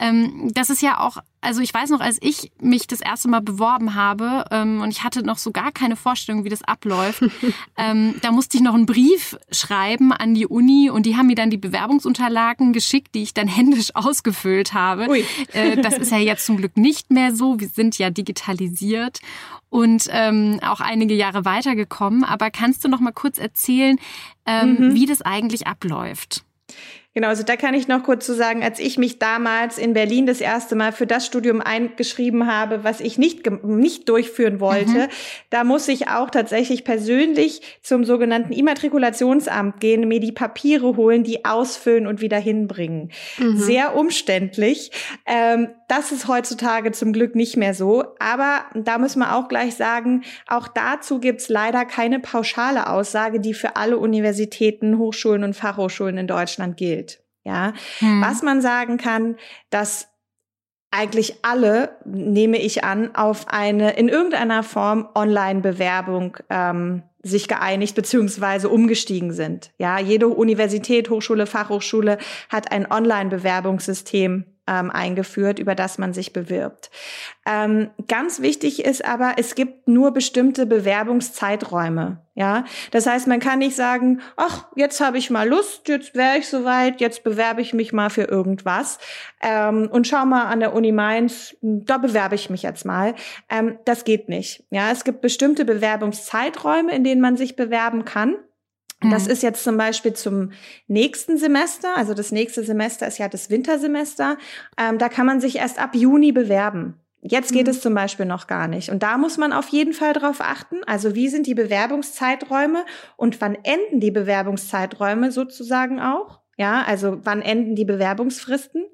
ähm, das ist ja auch also ich weiß noch, als ich mich das erste Mal beworben habe ähm, und ich hatte noch so gar keine Vorstellung, wie das abläuft, ähm, da musste ich noch einen Brief schreiben an die Uni und die haben mir dann die Bewerbungsunterlagen geschickt, die ich dann händisch ausgefüllt habe. Äh, das ist ja jetzt zum Glück nicht mehr so. Wir sind ja digitalisiert und ähm, auch einige Jahre weitergekommen. Aber kannst du noch mal kurz erzählen, ähm, mhm. wie das eigentlich abläuft? Genau, also da kann ich noch kurz zu sagen, als ich mich damals in Berlin das erste Mal für das Studium eingeschrieben habe, was ich nicht, nicht durchführen wollte, mhm. da muss ich auch tatsächlich persönlich zum sogenannten Immatrikulationsamt gehen, mir die Papiere holen, die ausfüllen und wieder hinbringen. Mhm. Sehr umständlich. Ähm, das ist heutzutage zum Glück nicht mehr so. Aber da müssen wir auch gleich sagen, auch dazu gibt's leider keine pauschale Aussage, die für alle Universitäten, Hochschulen und Fachhochschulen in Deutschland gilt. Ja, hm. was man sagen kann, dass eigentlich alle, nehme ich an, auf eine in irgendeiner Form Online-Bewerbung ähm, sich geeinigt beziehungsweise umgestiegen sind. Ja, jede Universität, Hochschule, Fachhochschule hat ein Online-Bewerbungssystem ähm, eingeführt, über das man sich bewirbt. Ähm, ganz wichtig ist aber, es gibt nur bestimmte Bewerbungszeiträume. Ja, das heißt, man kann nicht sagen, ach, jetzt habe ich mal Lust, jetzt wäre ich soweit, jetzt bewerbe ich mich mal für irgendwas ähm, und schau mal an der Uni Mainz, da bewerbe ich mich jetzt mal. Ähm, das geht nicht. Ja, es gibt bestimmte Bewerbungszeiträume, in denen man sich bewerben kann. Das mhm. ist jetzt zum Beispiel zum nächsten Semester, also das nächste Semester ist ja das Wintersemester. Ähm, da kann man sich erst ab Juni bewerben. Jetzt geht mhm. es zum Beispiel noch gar nicht. Und da muss man auf jeden Fall drauf achten. Also wie sind die Bewerbungszeiträume und wann enden die Bewerbungszeiträume sozusagen auch? Ja, also wann enden die Bewerbungsfristen?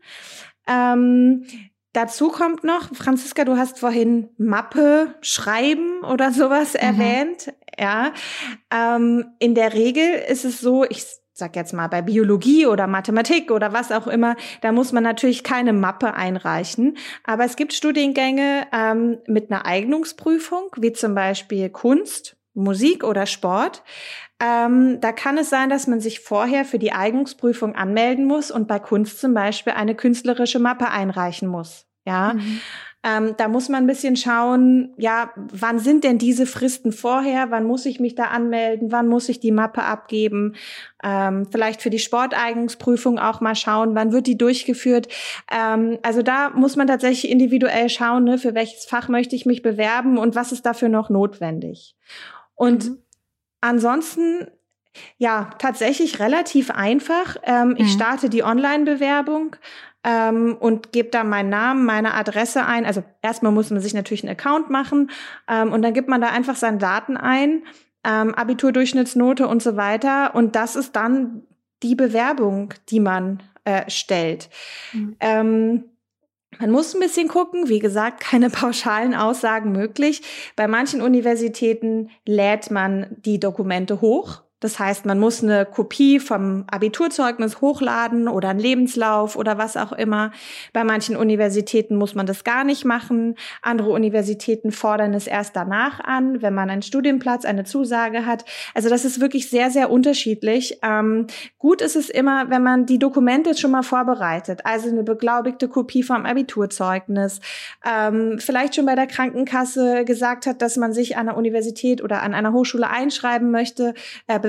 Ähm, Dazu kommt noch, Franziska, du hast vorhin Mappe schreiben oder sowas mhm. erwähnt. Ja, ähm, in der Regel ist es so, ich sag jetzt mal bei Biologie oder Mathematik oder was auch immer, da muss man natürlich keine Mappe einreichen. Aber es gibt Studiengänge ähm, mit einer Eignungsprüfung, wie zum Beispiel Kunst, Musik oder Sport. Ähm, da kann es sein, dass man sich vorher für die Eignungsprüfung anmelden muss und bei Kunst zum Beispiel eine künstlerische Mappe einreichen muss. Ja. Mhm. Ähm, da muss man ein bisschen schauen, ja, wann sind denn diese Fristen vorher? Wann muss ich mich da anmelden? Wann muss ich die Mappe abgeben? Ähm, vielleicht für die Sporteignungsprüfung auch mal schauen, wann wird die durchgeführt? Ähm, also da muss man tatsächlich individuell schauen, ne, für welches Fach möchte ich mich bewerben und was ist dafür noch notwendig. Und mhm. ansonsten Ja, tatsächlich relativ einfach. Ähm, mhm. Ich starte die Online-Bewerbung ähm, und gebe da meinen Namen, meine Adresse ein. Also erstmal muss man sich natürlich einen Account machen ähm, und dann gibt man da einfach seine Daten ein, ähm, Abiturdurchschnittsnote und so weiter. Und das ist dann die Bewerbung, die man äh, stellt. Mhm. Ähm, man muss ein bisschen gucken, wie gesagt, keine pauschalen Aussagen möglich. Bei manchen Universitäten lädt man die Dokumente hoch das heißt, man muss eine Kopie vom Abiturzeugnis hochladen oder einen Lebenslauf oder was auch immer. Bei manchen Universitäten muss man das gar nicht machen. Andere Universitäten fordern es erst danach an, wenn man einen Studienplatz, eine Zusage hat. Also das ist wirklich sehr, sehr unterschiedlich. Ähm, gut ist es immer, wenn man die Dokumente schon mal vorbereitet. Also eine beglaubigte Kopie vom Abiturzeugnis. Ähm, vielleicht schon bei der Krankenkasse gesagt hat, dass man sich an einer Universität oder an einer Hochschule einschreiben möchte.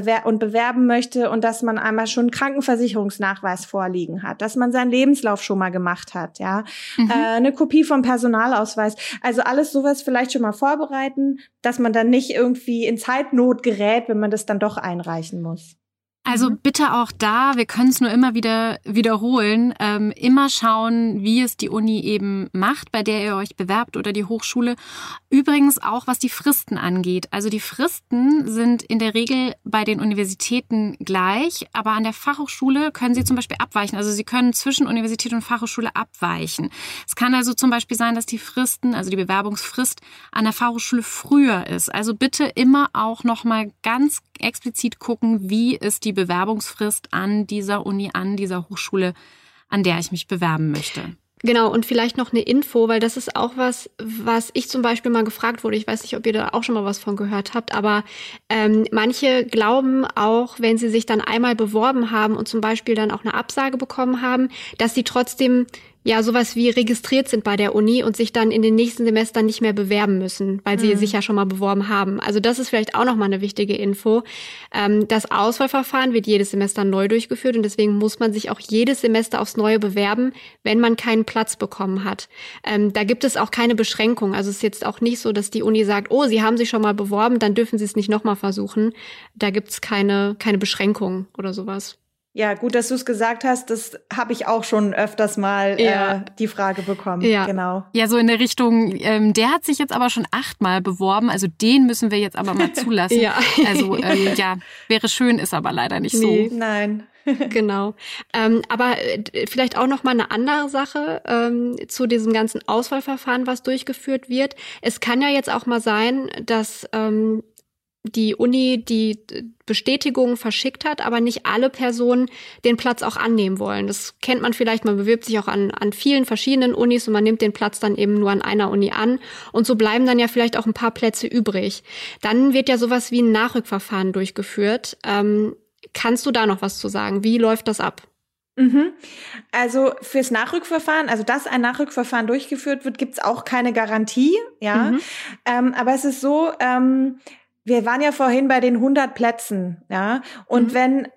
Bewer und bewerben möchte und dass man einmal schon einen Krankenversicherungsnachweis vorliegen hat, dass man seinen Lebenslauf schon mal gemacht hat, ja, mhm. äh, eine Kopie vom Personalausweis, also alles sowas vielleicht schon mal vorbereiten, dass man dann nicht irgendwie in Zeitnot gerät, wenn man das dann doch einreichen muss. Also mhm. bitte auch da, wir können es nur immer wieder wiederholen, ähm, immer schauen, wie es die Uni eben macht, bei der ihr euch bewerbt oder die Hochschule. Übrigens auch, was die Fristen angeht. Also die Fristen sind in der Regel bei den Universitäten gleich, aber an der Fachhochschule können sie zum Beispiel abweichen. Also sie können zwischen Universität und Fachhochschule abweichen. Es kann also zum Beispiel sein, dass die Fristen, also die Bewerbungsfrist an der Fachhochschule früher ist. Also bitte immer auch nochmal ganz explizit gucken, wie ist die Bewerbungsfrist an dieser Uni, an dieser Hochschule, an der ich mich bewerben möchte. Genau, und vielleicht noch eine Info, weil das ist auch was, was ich zum Beispiel mal gefragt wurde. Ich weiß nicht, ob ihr da auch schon mal was von gehört habt, aber ähm, manche glauben auch, wenn sie sich dann einmal beworben haben und zum Beispiel dann auch eine Absage bekommen haben, dass sie trotzdem ja sowas wie registriert sind bei der Uni und sich dann in den nächsten Semestern nicht mehr bewerben müssen, weil sie mhm. sich ja schon mal beworben haben. Also das ist vielleicht auch nochmal eine wichtige Info. Ähm, das Auswahlverfahren wird jedes Semester neu durchgeführt und deswegen muss man sich auch jedes Semester aufs Neue bewerben, wenn man keinen Platz bekommen hat. Ähm, da gibt es auch keine Beschränkung. Also es ist jetzt auch nicht so, dass die Uni sagt, oh, Sie haben sich schon mal beworben, dann dürfen Sie es nicht nochmal versuchen. Da gibt es keine, keine Beschränkung oder sowas. Ja, gut, dass du es gesagt hast. Das habe ich auch schon öfters mal äh, ja. äh, die Frage bekommen. Ja. Genau. Ja, so in der Richtung, ähm, der hat sich jetzt aber schon achtmal beworben. Also den müssen wir jetzt aber mal zulassen. ja. Also ähm, ja, wäre schön, ist aber leider nicht nee. so. Nein. genau. Ähm, aber äh, vielleicht auch noch mal eine andere Sache ähm, zu diesem ganzen Auswahlverfahren, was durchgeführt wird. Es kann ja jetzt auch mal sein, dass ähm, die Uni die Bestätigung verschickt hat, aber nicht alle Personen den Platz auch annehmen wollen. Das kennt man vielleicht, man bewirbt sich auch an, an vielen verschiedenen Unis und man nimmt den Platz dann eben nur an einer Uni an und so bleiben dann ja vielleicht auch ein paar Plätze übrig. Dann wird ja sowas wie ein Nachrückverfahren durchgeführt. Ähm, kannst du da noch was zu sagen? Wie läuft das ab? Mhm. Also fürs Nachrückverfahren, also dass ein Nachrückverfahren durchgeführt wird, gibt's auch keine Garantie, ja. Mhm. Ähm, aber es ist so, ähm, wir waren ja vorhin bei den 100 Plätzen, ja. Und mhm. wenn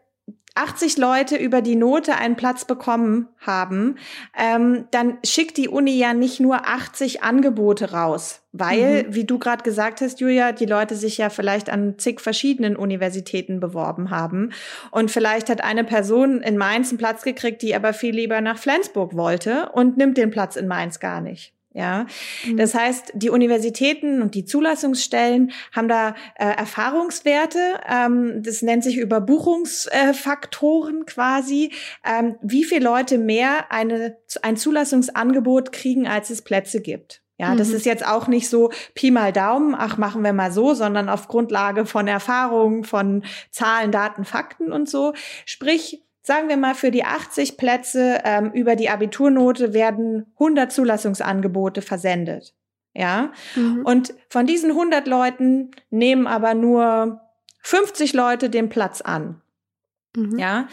80 Leute über die Note einen Platz bekommen haben, ähm, dann schickt die Uni ja nicht nur 80 Angebote raus, weil, mhm. wie du gerade gesagt hast, Julia, die Leute sich ja vielleicht an zig verschiedenen Universitäten beworben haben. Und vielleicht hat eine Person in Mainz einen Platz gekriegt, die aber viel lieber nach Flensburg wollte und nimmt den Platz in Mainz gar nicht. Ja, mhm. das heißt, die Universitäten und die Zulassungsstellen haben da äh, Erfahrungswerte. Ähm, das nennt sich Überbuchungsfaktoren äh, quasi. Ähm, wie viele Leute mehr eine, ein Zulassungsangebot kriegen, als es Plätze gibt. Ja, das mhm. ist jetzt auch nicht so Pi mal Daumen, ach, machen wir mal so, sondern auf Grundlage von Erfahrungen, von Zahlen, Daten, Fakten und so. Sprich, Sagen wir mal, für die 80 Plätze ähm, über die Abiturnote werden 100 Zulassungsangebote versendet. Ja. Mhm. Und von diesen 100 Leuten nehmen aber nur 50 Leute den Platz an. Mhm. Ja.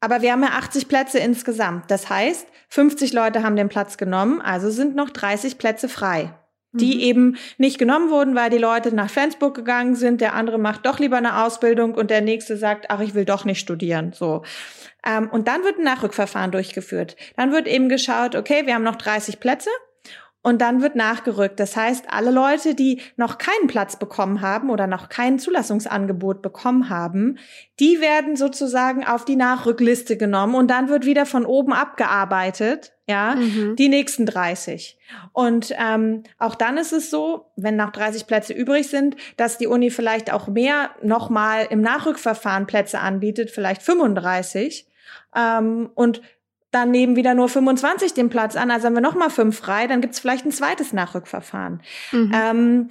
Aber wir haben ja 80 Plätze insgesamt. Das heißt, 50 Leute haben den Platz genommen, also sind noch 30 Plätze frei die mhm. eben nicht genommen wurden, weil die Leute nach Flensburg gegangen sind, der andere macht doch lieber eine Ausbildung und der nächste sagt, ach, ich will doch nicht studieren, so. Ähm, und dann wird ein Nachrückverfahren durchgeführt. Dann wird eben geschaut, okay, wir haben noch 30 Plätze und dann wird nachgerückt. Das heißt, alle Leute, die noch keinen Platz bekommen haben oder noch kein Zulassungsangebot bekommen haben, die werden sozusagen auf die Nachrückliste genommen und dann wird wieder von oben abgearbeitet, ja, mhm. die nächsten 30. Und ähm, auch dann ist es so, wenn noch 30 Plätze übrig sind, dass die Uni vielleicht auch mehr nochmal im Nachrückverfahren Plätze anbietet, vielleicht 35. Ähm, und dann nehmen wieder nur 25 den Platz an, also haben wir noch mal fünf frei, dann gibt's vielleicht ein zweites Nachrückverfahren. Mhm. Ähm,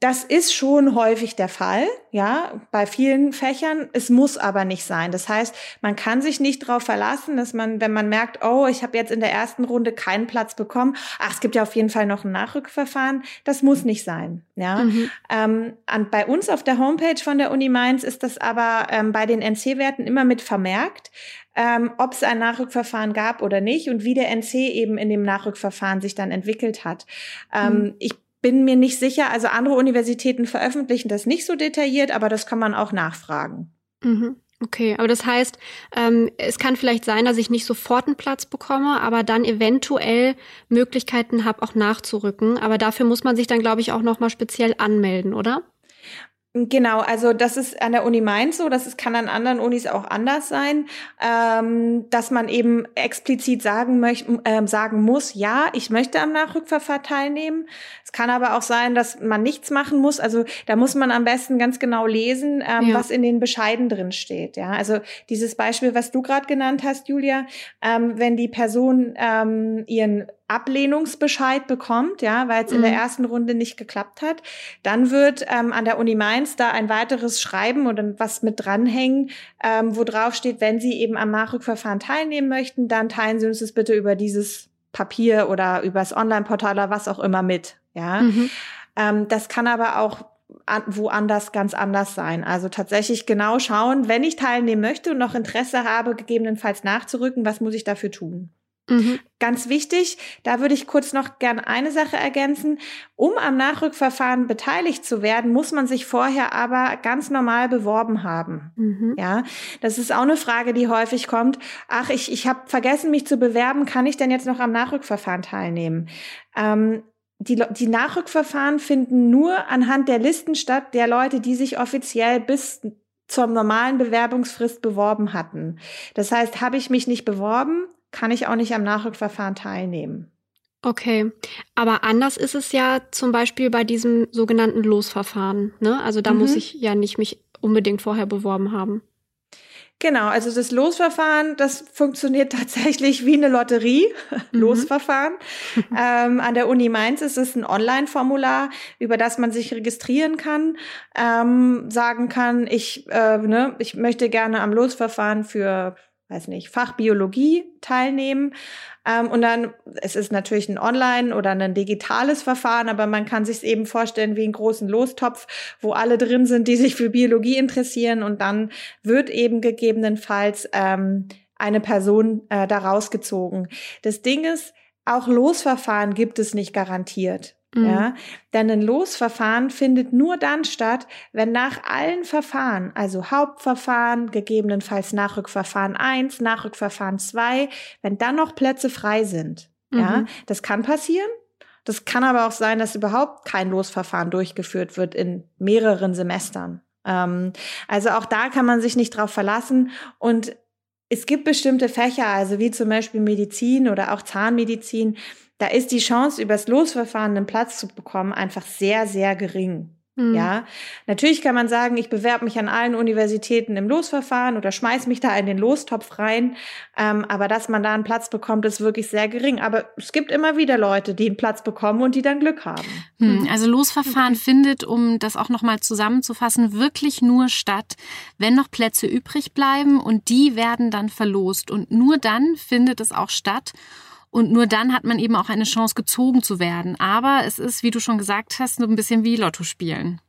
das ist schon häufig der Fall, ja, bei vielen Fächern. Es muss aber nicht sein. Das heißt, man kann sich nicht darauf verlassen, dass man, wenn man merkt, oh, ich habe jetzt in der ersten Runde keinen Platz bekommen, ach, es gibt ja auf jeden Fall noch ein Nachrückverfahren. Das muss nicht sein, ja. Mhm. Ähm, an, bei uns auf der Homepage von der Uni Mainz ist das aber ähm, bei den NC-Werten immer mit vermerkt ähm, ob es ein Nachrückverfahren gab oder nicht und wie der NC eben in dem Nachrückverfahren sich dann entwickelt hat. Ähm, mhm. Ich bin mir nicht sicher, also andere Universitäten veröffentlichen das nicht so detailliert, aber das kann man auch nachfragen. Mhm. Okay, aber das heißt, ähm, es kann vielleicht sein, dass ich nicht sofort einen Platz bekomme, aber dann eventuell Möglichkeiten habe, auch nachzurücken. Aber dafür muss man sich dann, glaube ich, auch nochmal speziell anmelden, oder? Genau, also das ist an der Uni Mainz so, das ist, kann an anderen Unis auch anders sein, ähm, dass man eben explizit sagen möchte, äh, sagen muss, ja, ich möchte am Nachrückverfahren teilnehmen. Es kann aber auch sein, dass man nichts machen muss. Also da muss man am besten ganz genau lesen, ähm, ja. was in den Bescheiden drin steht. Ja, also dieses Beispiel, was du gerade genannt hast, Julia, ähm, wenn die Person ähm, ihren Ablehnungsbescheid bekommt, ja, weil es mhm. in der mhm. ersten Runde nicht geklappt hat, dann wird ähm, an der Uni Mainz da ein weiteres Schreiben oder was mit dranhängen, ähm, wo drauf steht, wenn Sie eben am Nachrückverfahren teilnehmen möchten, dann teilen Sie uns das bitte über dieses Papier oder übers Online-Portal oder was auch immer mit, ja. Mhm. Ähm, das kann aber auch woanders ganz anders sein. Also tatsächlich genau schauen, wenn ich teilnehmen möchte und noch Interesse habe, gegebenenfalls nachzurücken, was muss ich dafür tun? Mhm. Ganz wichtig, da würde ich kurz noch gern eine Sache ergänzen. Um am Nachrückverfahren beteiligt zu werden, muss man sich vorher aber ganz normal beworben haben. Mhm. Ja, das ist auch eine Frage, die häufig kommt. Ach, ich, ich habe vergessen, mich zu bewerben. Kann ich denn jetzt noch am Nachrückverfahren teilnehmen? Ähm, die, die Nachrückverfahren finden nur anhand der Listen statt der Leute, die sich offiziell bis zur normalen Bewerbungsfrist beworben hatten. Das heißt, habe ich mich nicht beworben, kann ich auch nicht am Nachrückverfahren teilnehmen. Okay, aber anders ist es ja zum Beispiel bei diesem sogenannten Losverfahren. Ne? Also da mhm. muss ich ja nicht mich unbedingt vorher beworben haben. Genau, also das Losverfahren, das funktioniert tatsächlich wie eine Lotterie, mhm. Losverfahren. ähm, an der Uni Mainz ist es ein Online-Formular, über das man sich registrieren kann, ähm, sagen kann, ich, äh, ne, ich möchte gerne am Losverfahren für weiß nicht, Fachbiologie teilnehmen. Ähm, und dann, es ist natürlich ein Online- oder ein digitales Verfahren, aber man kann sich eben vorstellen wie einen großen Lostopf, wo alle drin sind, die sich für Biologie interessieren. Und dann wird eben gegebenenfalls ähm, eine Person äh, da rausgezogen. Das Ding ist, auch Losverfahren gibt es nicht garantiert. Mhm. Ja, denn ein Losverfahren findet nur dann statt, wenn nach allen Verfahren, also Hauptverfahren, gegebenenfalls Nachrückverfahren 1, Nachrückverfahren 2, wenn dann noch Plätze frei sind. Mhm. Ja, das kann passieren. Das kann aber auch sein, dass überhaupt kein Losverfahren durchgeführt wird in mehreren Semestern. Ähm, also auch da kann man sich nicht drauf verlassen und es gibt bestimmte Fächer, also wie zum Beispiel Medizin oder auch Zahnmedizin, da ist die Chance, übers Losverfahren einen Platz zu bekommen, einfach sehr, sehr gering. Mhm. Ja, natürlich kann man sagen, ich bewerbe mich an allen Universitäten im Losverfahren oder schmeiß mich da in den Lostopf rein. Ähm, aber dass man da einen Platz bekommt, ist wirklich sehr gering. Aber es gibt immer wieder Leute, die einen Platz bekommen und die dann Glück haben. Hm, also Losverfahren okay. findet, um das auch nochmal zusammenzufassen, wirklich nur statt, wenn noch Plätze übrig bleiben und die werden dann verlost. Und nur dann findet es auch statt. Und nur dann hat man eben auch eine Chance, gezogen zu werden. Aber es ist, wie du schon gesagt hast, so ein bisschen wie Lotto spielen.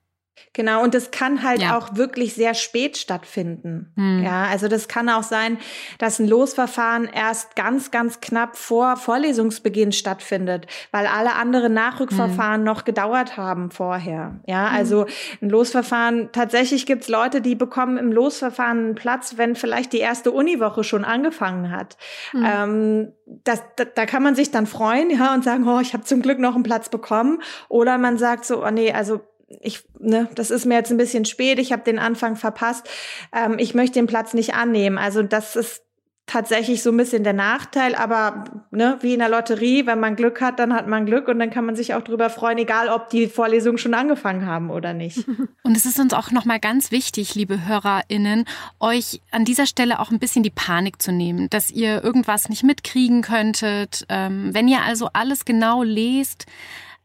Genau, und das kann halt ja. auch wirklich sehr spät stattfinden. Hm. Ja, also das kann auch sein, dass ein Losverfahren erst ganz, ganz knapp vor Vorlesungsbeginn stattfindet, weil alle anderen Nachrückverfahren hm. noch gedauert haben vorher. Ja, hm. also ein Losverfahren, tatsächlich gibt's Leute, die bekommen im Losverfahren einen Platz, wenn vielleicht die erste Uniwoche schon angefangen hat. Hm. Ähm, das, da, da kann man sich dann freuen, ja, und sagen, oh, ich habe zum Glück noch einen Platz bekommen. Oder man sagt so, oh nee, also ich, ne, das ist mir jetzt ein bisschen spät, ich habe den Anfang verpasst, ähm, ich möchte den Platz nicht annehmen. Also das ist tatsächlich so ein bisschen der Nachteil, aber ne, wie in der Lotterie, wenn man Glück hat, dann hat man Glück und dann kann man sich auch drüber freuen, egal ob die Vorlesungen schon angefangen haben oder nicht. Und es ist uns auch nochmal ganz wichtig, liebe HörerInnen, euch an dieser Stelle auch ein bisschen die Panik zu nehmen, dass ihr irgendwas nicht mitkriegen könntet. Ähm, wenn ihr also alles genau lest,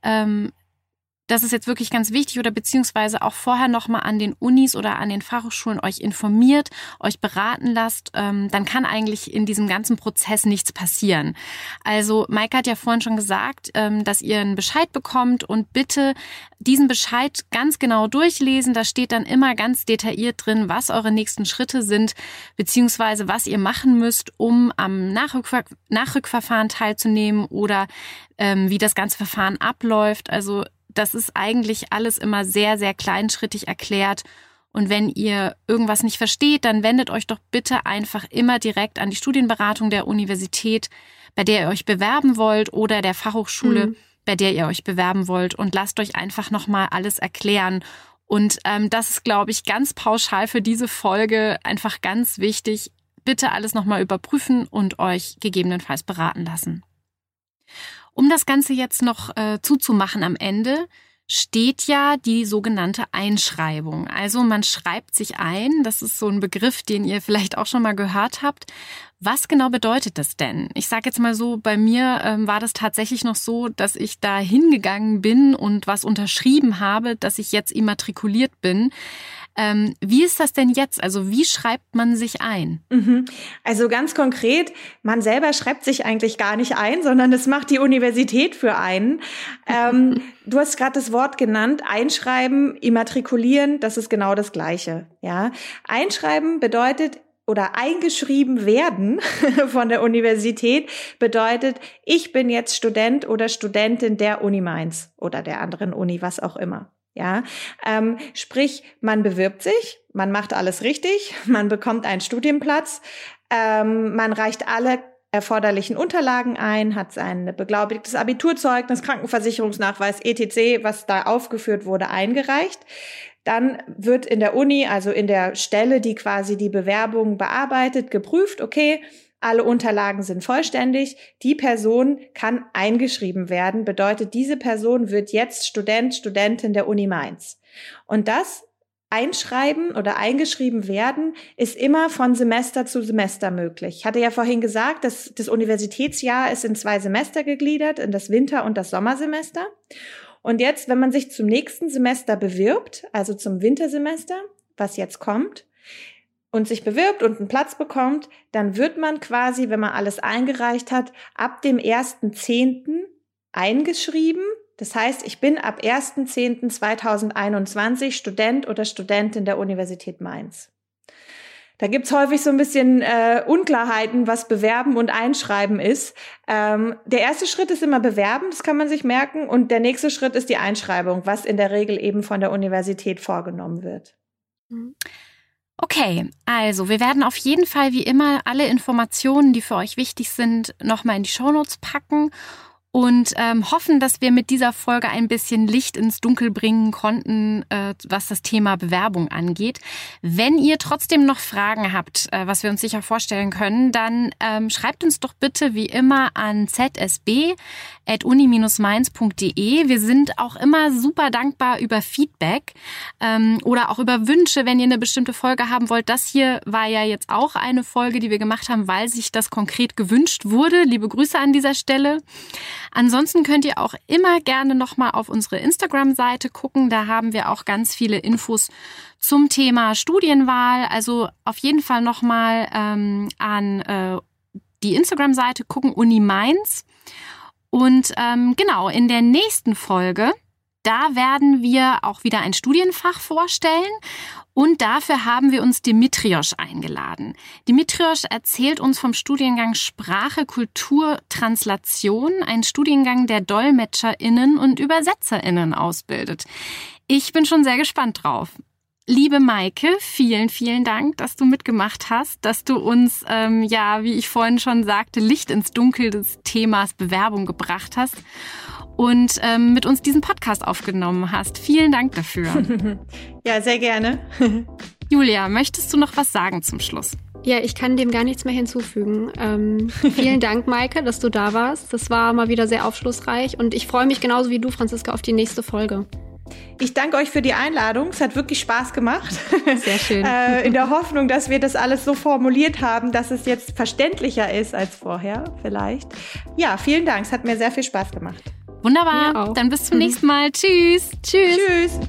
ähm, das ist jetzt wirklich ganz wichtig oder beziehungsweise auch vorher nochmal an den Unis oder an den Fachhochschulen euch informiert, euch beraten lasst, ähm, dann kann eigentlich in diesem ganzen Prozess nichts passieren. Also Maike hat ja vorhin schon gesagt, ähm, dass ihr einen Bescheid bekommt und bitte diesen Bescheid ganz genau durchlesen. Da steht dann immer ganz detailliert drin, was eure nächsten Schritte sind, beziehungsweise was ihr machen müsst, um am Nachrückver Nachrückverfahren teilzunehmen oder ähm, wie das ganze Verfahren abläuft. Also das ist eigentlich alles immer sehr, sehr kleinschrittig erklärt. Und wenn ihr irgendwas nicht versteht, dann wendet euch doch bitte einfach immer direkt an die Studienberatung der Universität, bei der ihr euch bewerben wollt oder der Fachhochschule, mhm. bei der ihr euch bewerben wollt und lasst euch einfach nochmal alles erklären. Und ähm, das ist, glaube ich, ganz pauschal für diese Folge einfach ganz wichtig. Bitte alles nochmal überprüfen und euch gegebenenfalls beraten lassen. Um das Ganze jetzt noch äh, zuzumachen am Ende, steht ja die sogenannte Einschreibung. Also man schreibt sich ein, das ist so ein Begriff, den ihr vielleicht auch schon mal gehört habt. Was genau bedeutet das denn? Ich sage jetzt mal so, bei mir ähm, war das tatsächlich noch so, dass ich da hingegangen bin und was unterschrieben habe, dass ich jetzt immatrikuliert bin. Ähm, wie ist das denn jetzt? Also wie schreibt man sich ein? Mhm. Also ganz konkret, man selber schreibt sich eigentlich gar nicht ein, sondern es macht die Universität für einen. ähm, du hast gerade das Wort genannt, einschreiben, immatrikulieren, das ist genau das Gleiche. Ja, einschreiben bedeutet oder eingeschrieben werden von der Universität bedeutet, ich bin jetzt Student oder Studentin der Uni Mainz oder der anderen Uni, was auch immer. Ja, ähm, sprich, man bewirbt sich, man macht alles richtig, man bekommt einen Studienplatz, ähm, man reicht alle erforderlichen Unterlagen ein, hat sein beglaubigtes Abiturzeugnis, Krankenversicherungsnachweis, etc., was da aufgeführt wurde, eingereicht. Dann wird in der Uni, also in der Stelle, die quasi die Bewerbung bearbeitet, geprüft, okay, alle Unterlagen sind vollständig. Die Person kann eingeschrieben werden. Bedeutet, diese Person wird jetzt Student, Studentin der Uni Mainz. Und das Einschreiben oder eingeschrieben werden ist immer von Semester zu Semester möglich. Ich hatte ja vorhin gesagt, dass das Universitätsjahr ist in zwei Semester gegliedert, in das Winter- und das Sommersemester. Und jetzt, wenn man sich zum nächsten Semester bewirbt, also zum Wintersemester, was jetzt kommt, und sich bewirbt und einen Platz bekommt, dann wird man quasi, wenn man alles eingereicht hat, ab dem 1.10. eingeschrieben. Das heißt, ich bin ab 1.10.2021 Student oder Studentin der Universität Mainz. Da gibt's häufig so ein bisschen äh, Unklarheiten, was Bewerben und Einschreiben ist. Ähm, der erste Schritt ist immer Bewerben, das kann man sich merken. Und der nächste Schritt ist die Einschreibung, was in der Regel eben von der Universität vorgenommen wird. Mhm. Okay, also wir werden auf jeden Fall wie immer alle Informationen, die für euch wichtig sind, nochmal in die Shownotes packen und ähm, hoffen, dass wir mit dieser Folge ein bisschen Licht ins Dunkel bringen konnten, äh, was das Thema Bewerbung angeht. Wenn ihr trotzdem noch Fragen habt, äh, was wir uns sicher vorstellen können, dann ähm, schreibt uns doch bitte wie immer an zsb.uni-mainz.de. Wir sind auch immer super dankbar über Feedback ähm, oder auch über Wünsche, wenn ihr eine bestimmte Folge haben wollt. Das hier war ja jetzt auch eine Folge, die wir gemacht haben, weil sich das konkret gewünscht wurde. Liebe Grüße an dieser Stelle. Ansonsten könnt ihr auch immer gerne nochmal auf unsere Instagram-Seite gucken. Da haben wir auch ganz viele Infos zum Thema Studienwahl. Also auf jeden Fall nochmal ähm, an äh, die Instagram-Seite gucken, Uni Mainz. Und ähm, genau, in der nächsten Folge Da werden wir auch wieder ein Studienfach vorstellen und dafür haben wir uns Dimitrios eingeladen. Dimitrios erzählt uns vom Studiengang Sprache, Kultur, Translation, ein Studiengang, der DolmetscherInnen und ÜbersetzerInnen ausbildet. Ich bin schon sehr gespannt drauf. Liebe Maike, vielen, vielen Dank, dass du mitgemacht hast, dass du uns, ähm, ja, wie ich vorhin schon sagte, Licht ins Dunkel des Themas Bewerbung gebracht hast und ähm, mit uns diesen Podcast aufgenommen hast. Vielen Dank dafür. ja, sehr gerne. Julia, möchtest du noch was sagen zum Schluss? Ja, ich kann dem gar nichts mehr hinzufügen. Ähm, vielen Dank, Maike, dass du da warst. Das war mal wieder sehr aufschlussreich und ich freue mich genauso wie du, Franziska, auf die nächste Folge. Ich danke euch für die Einladung. Es hat wirklich Spaß gemacht. Sehr schön. äh, in der Hoffnung, dass wir das alles so formuliert haben, dass es jetzt verständlicher ist als vorher, vielleicht. Ja, vielen Dank. Es hat mir sehr viel Spaß gemacht. Wunderbar. Dann bis zum nächsten Mal. Tschüss. Tschüss. Tschüss.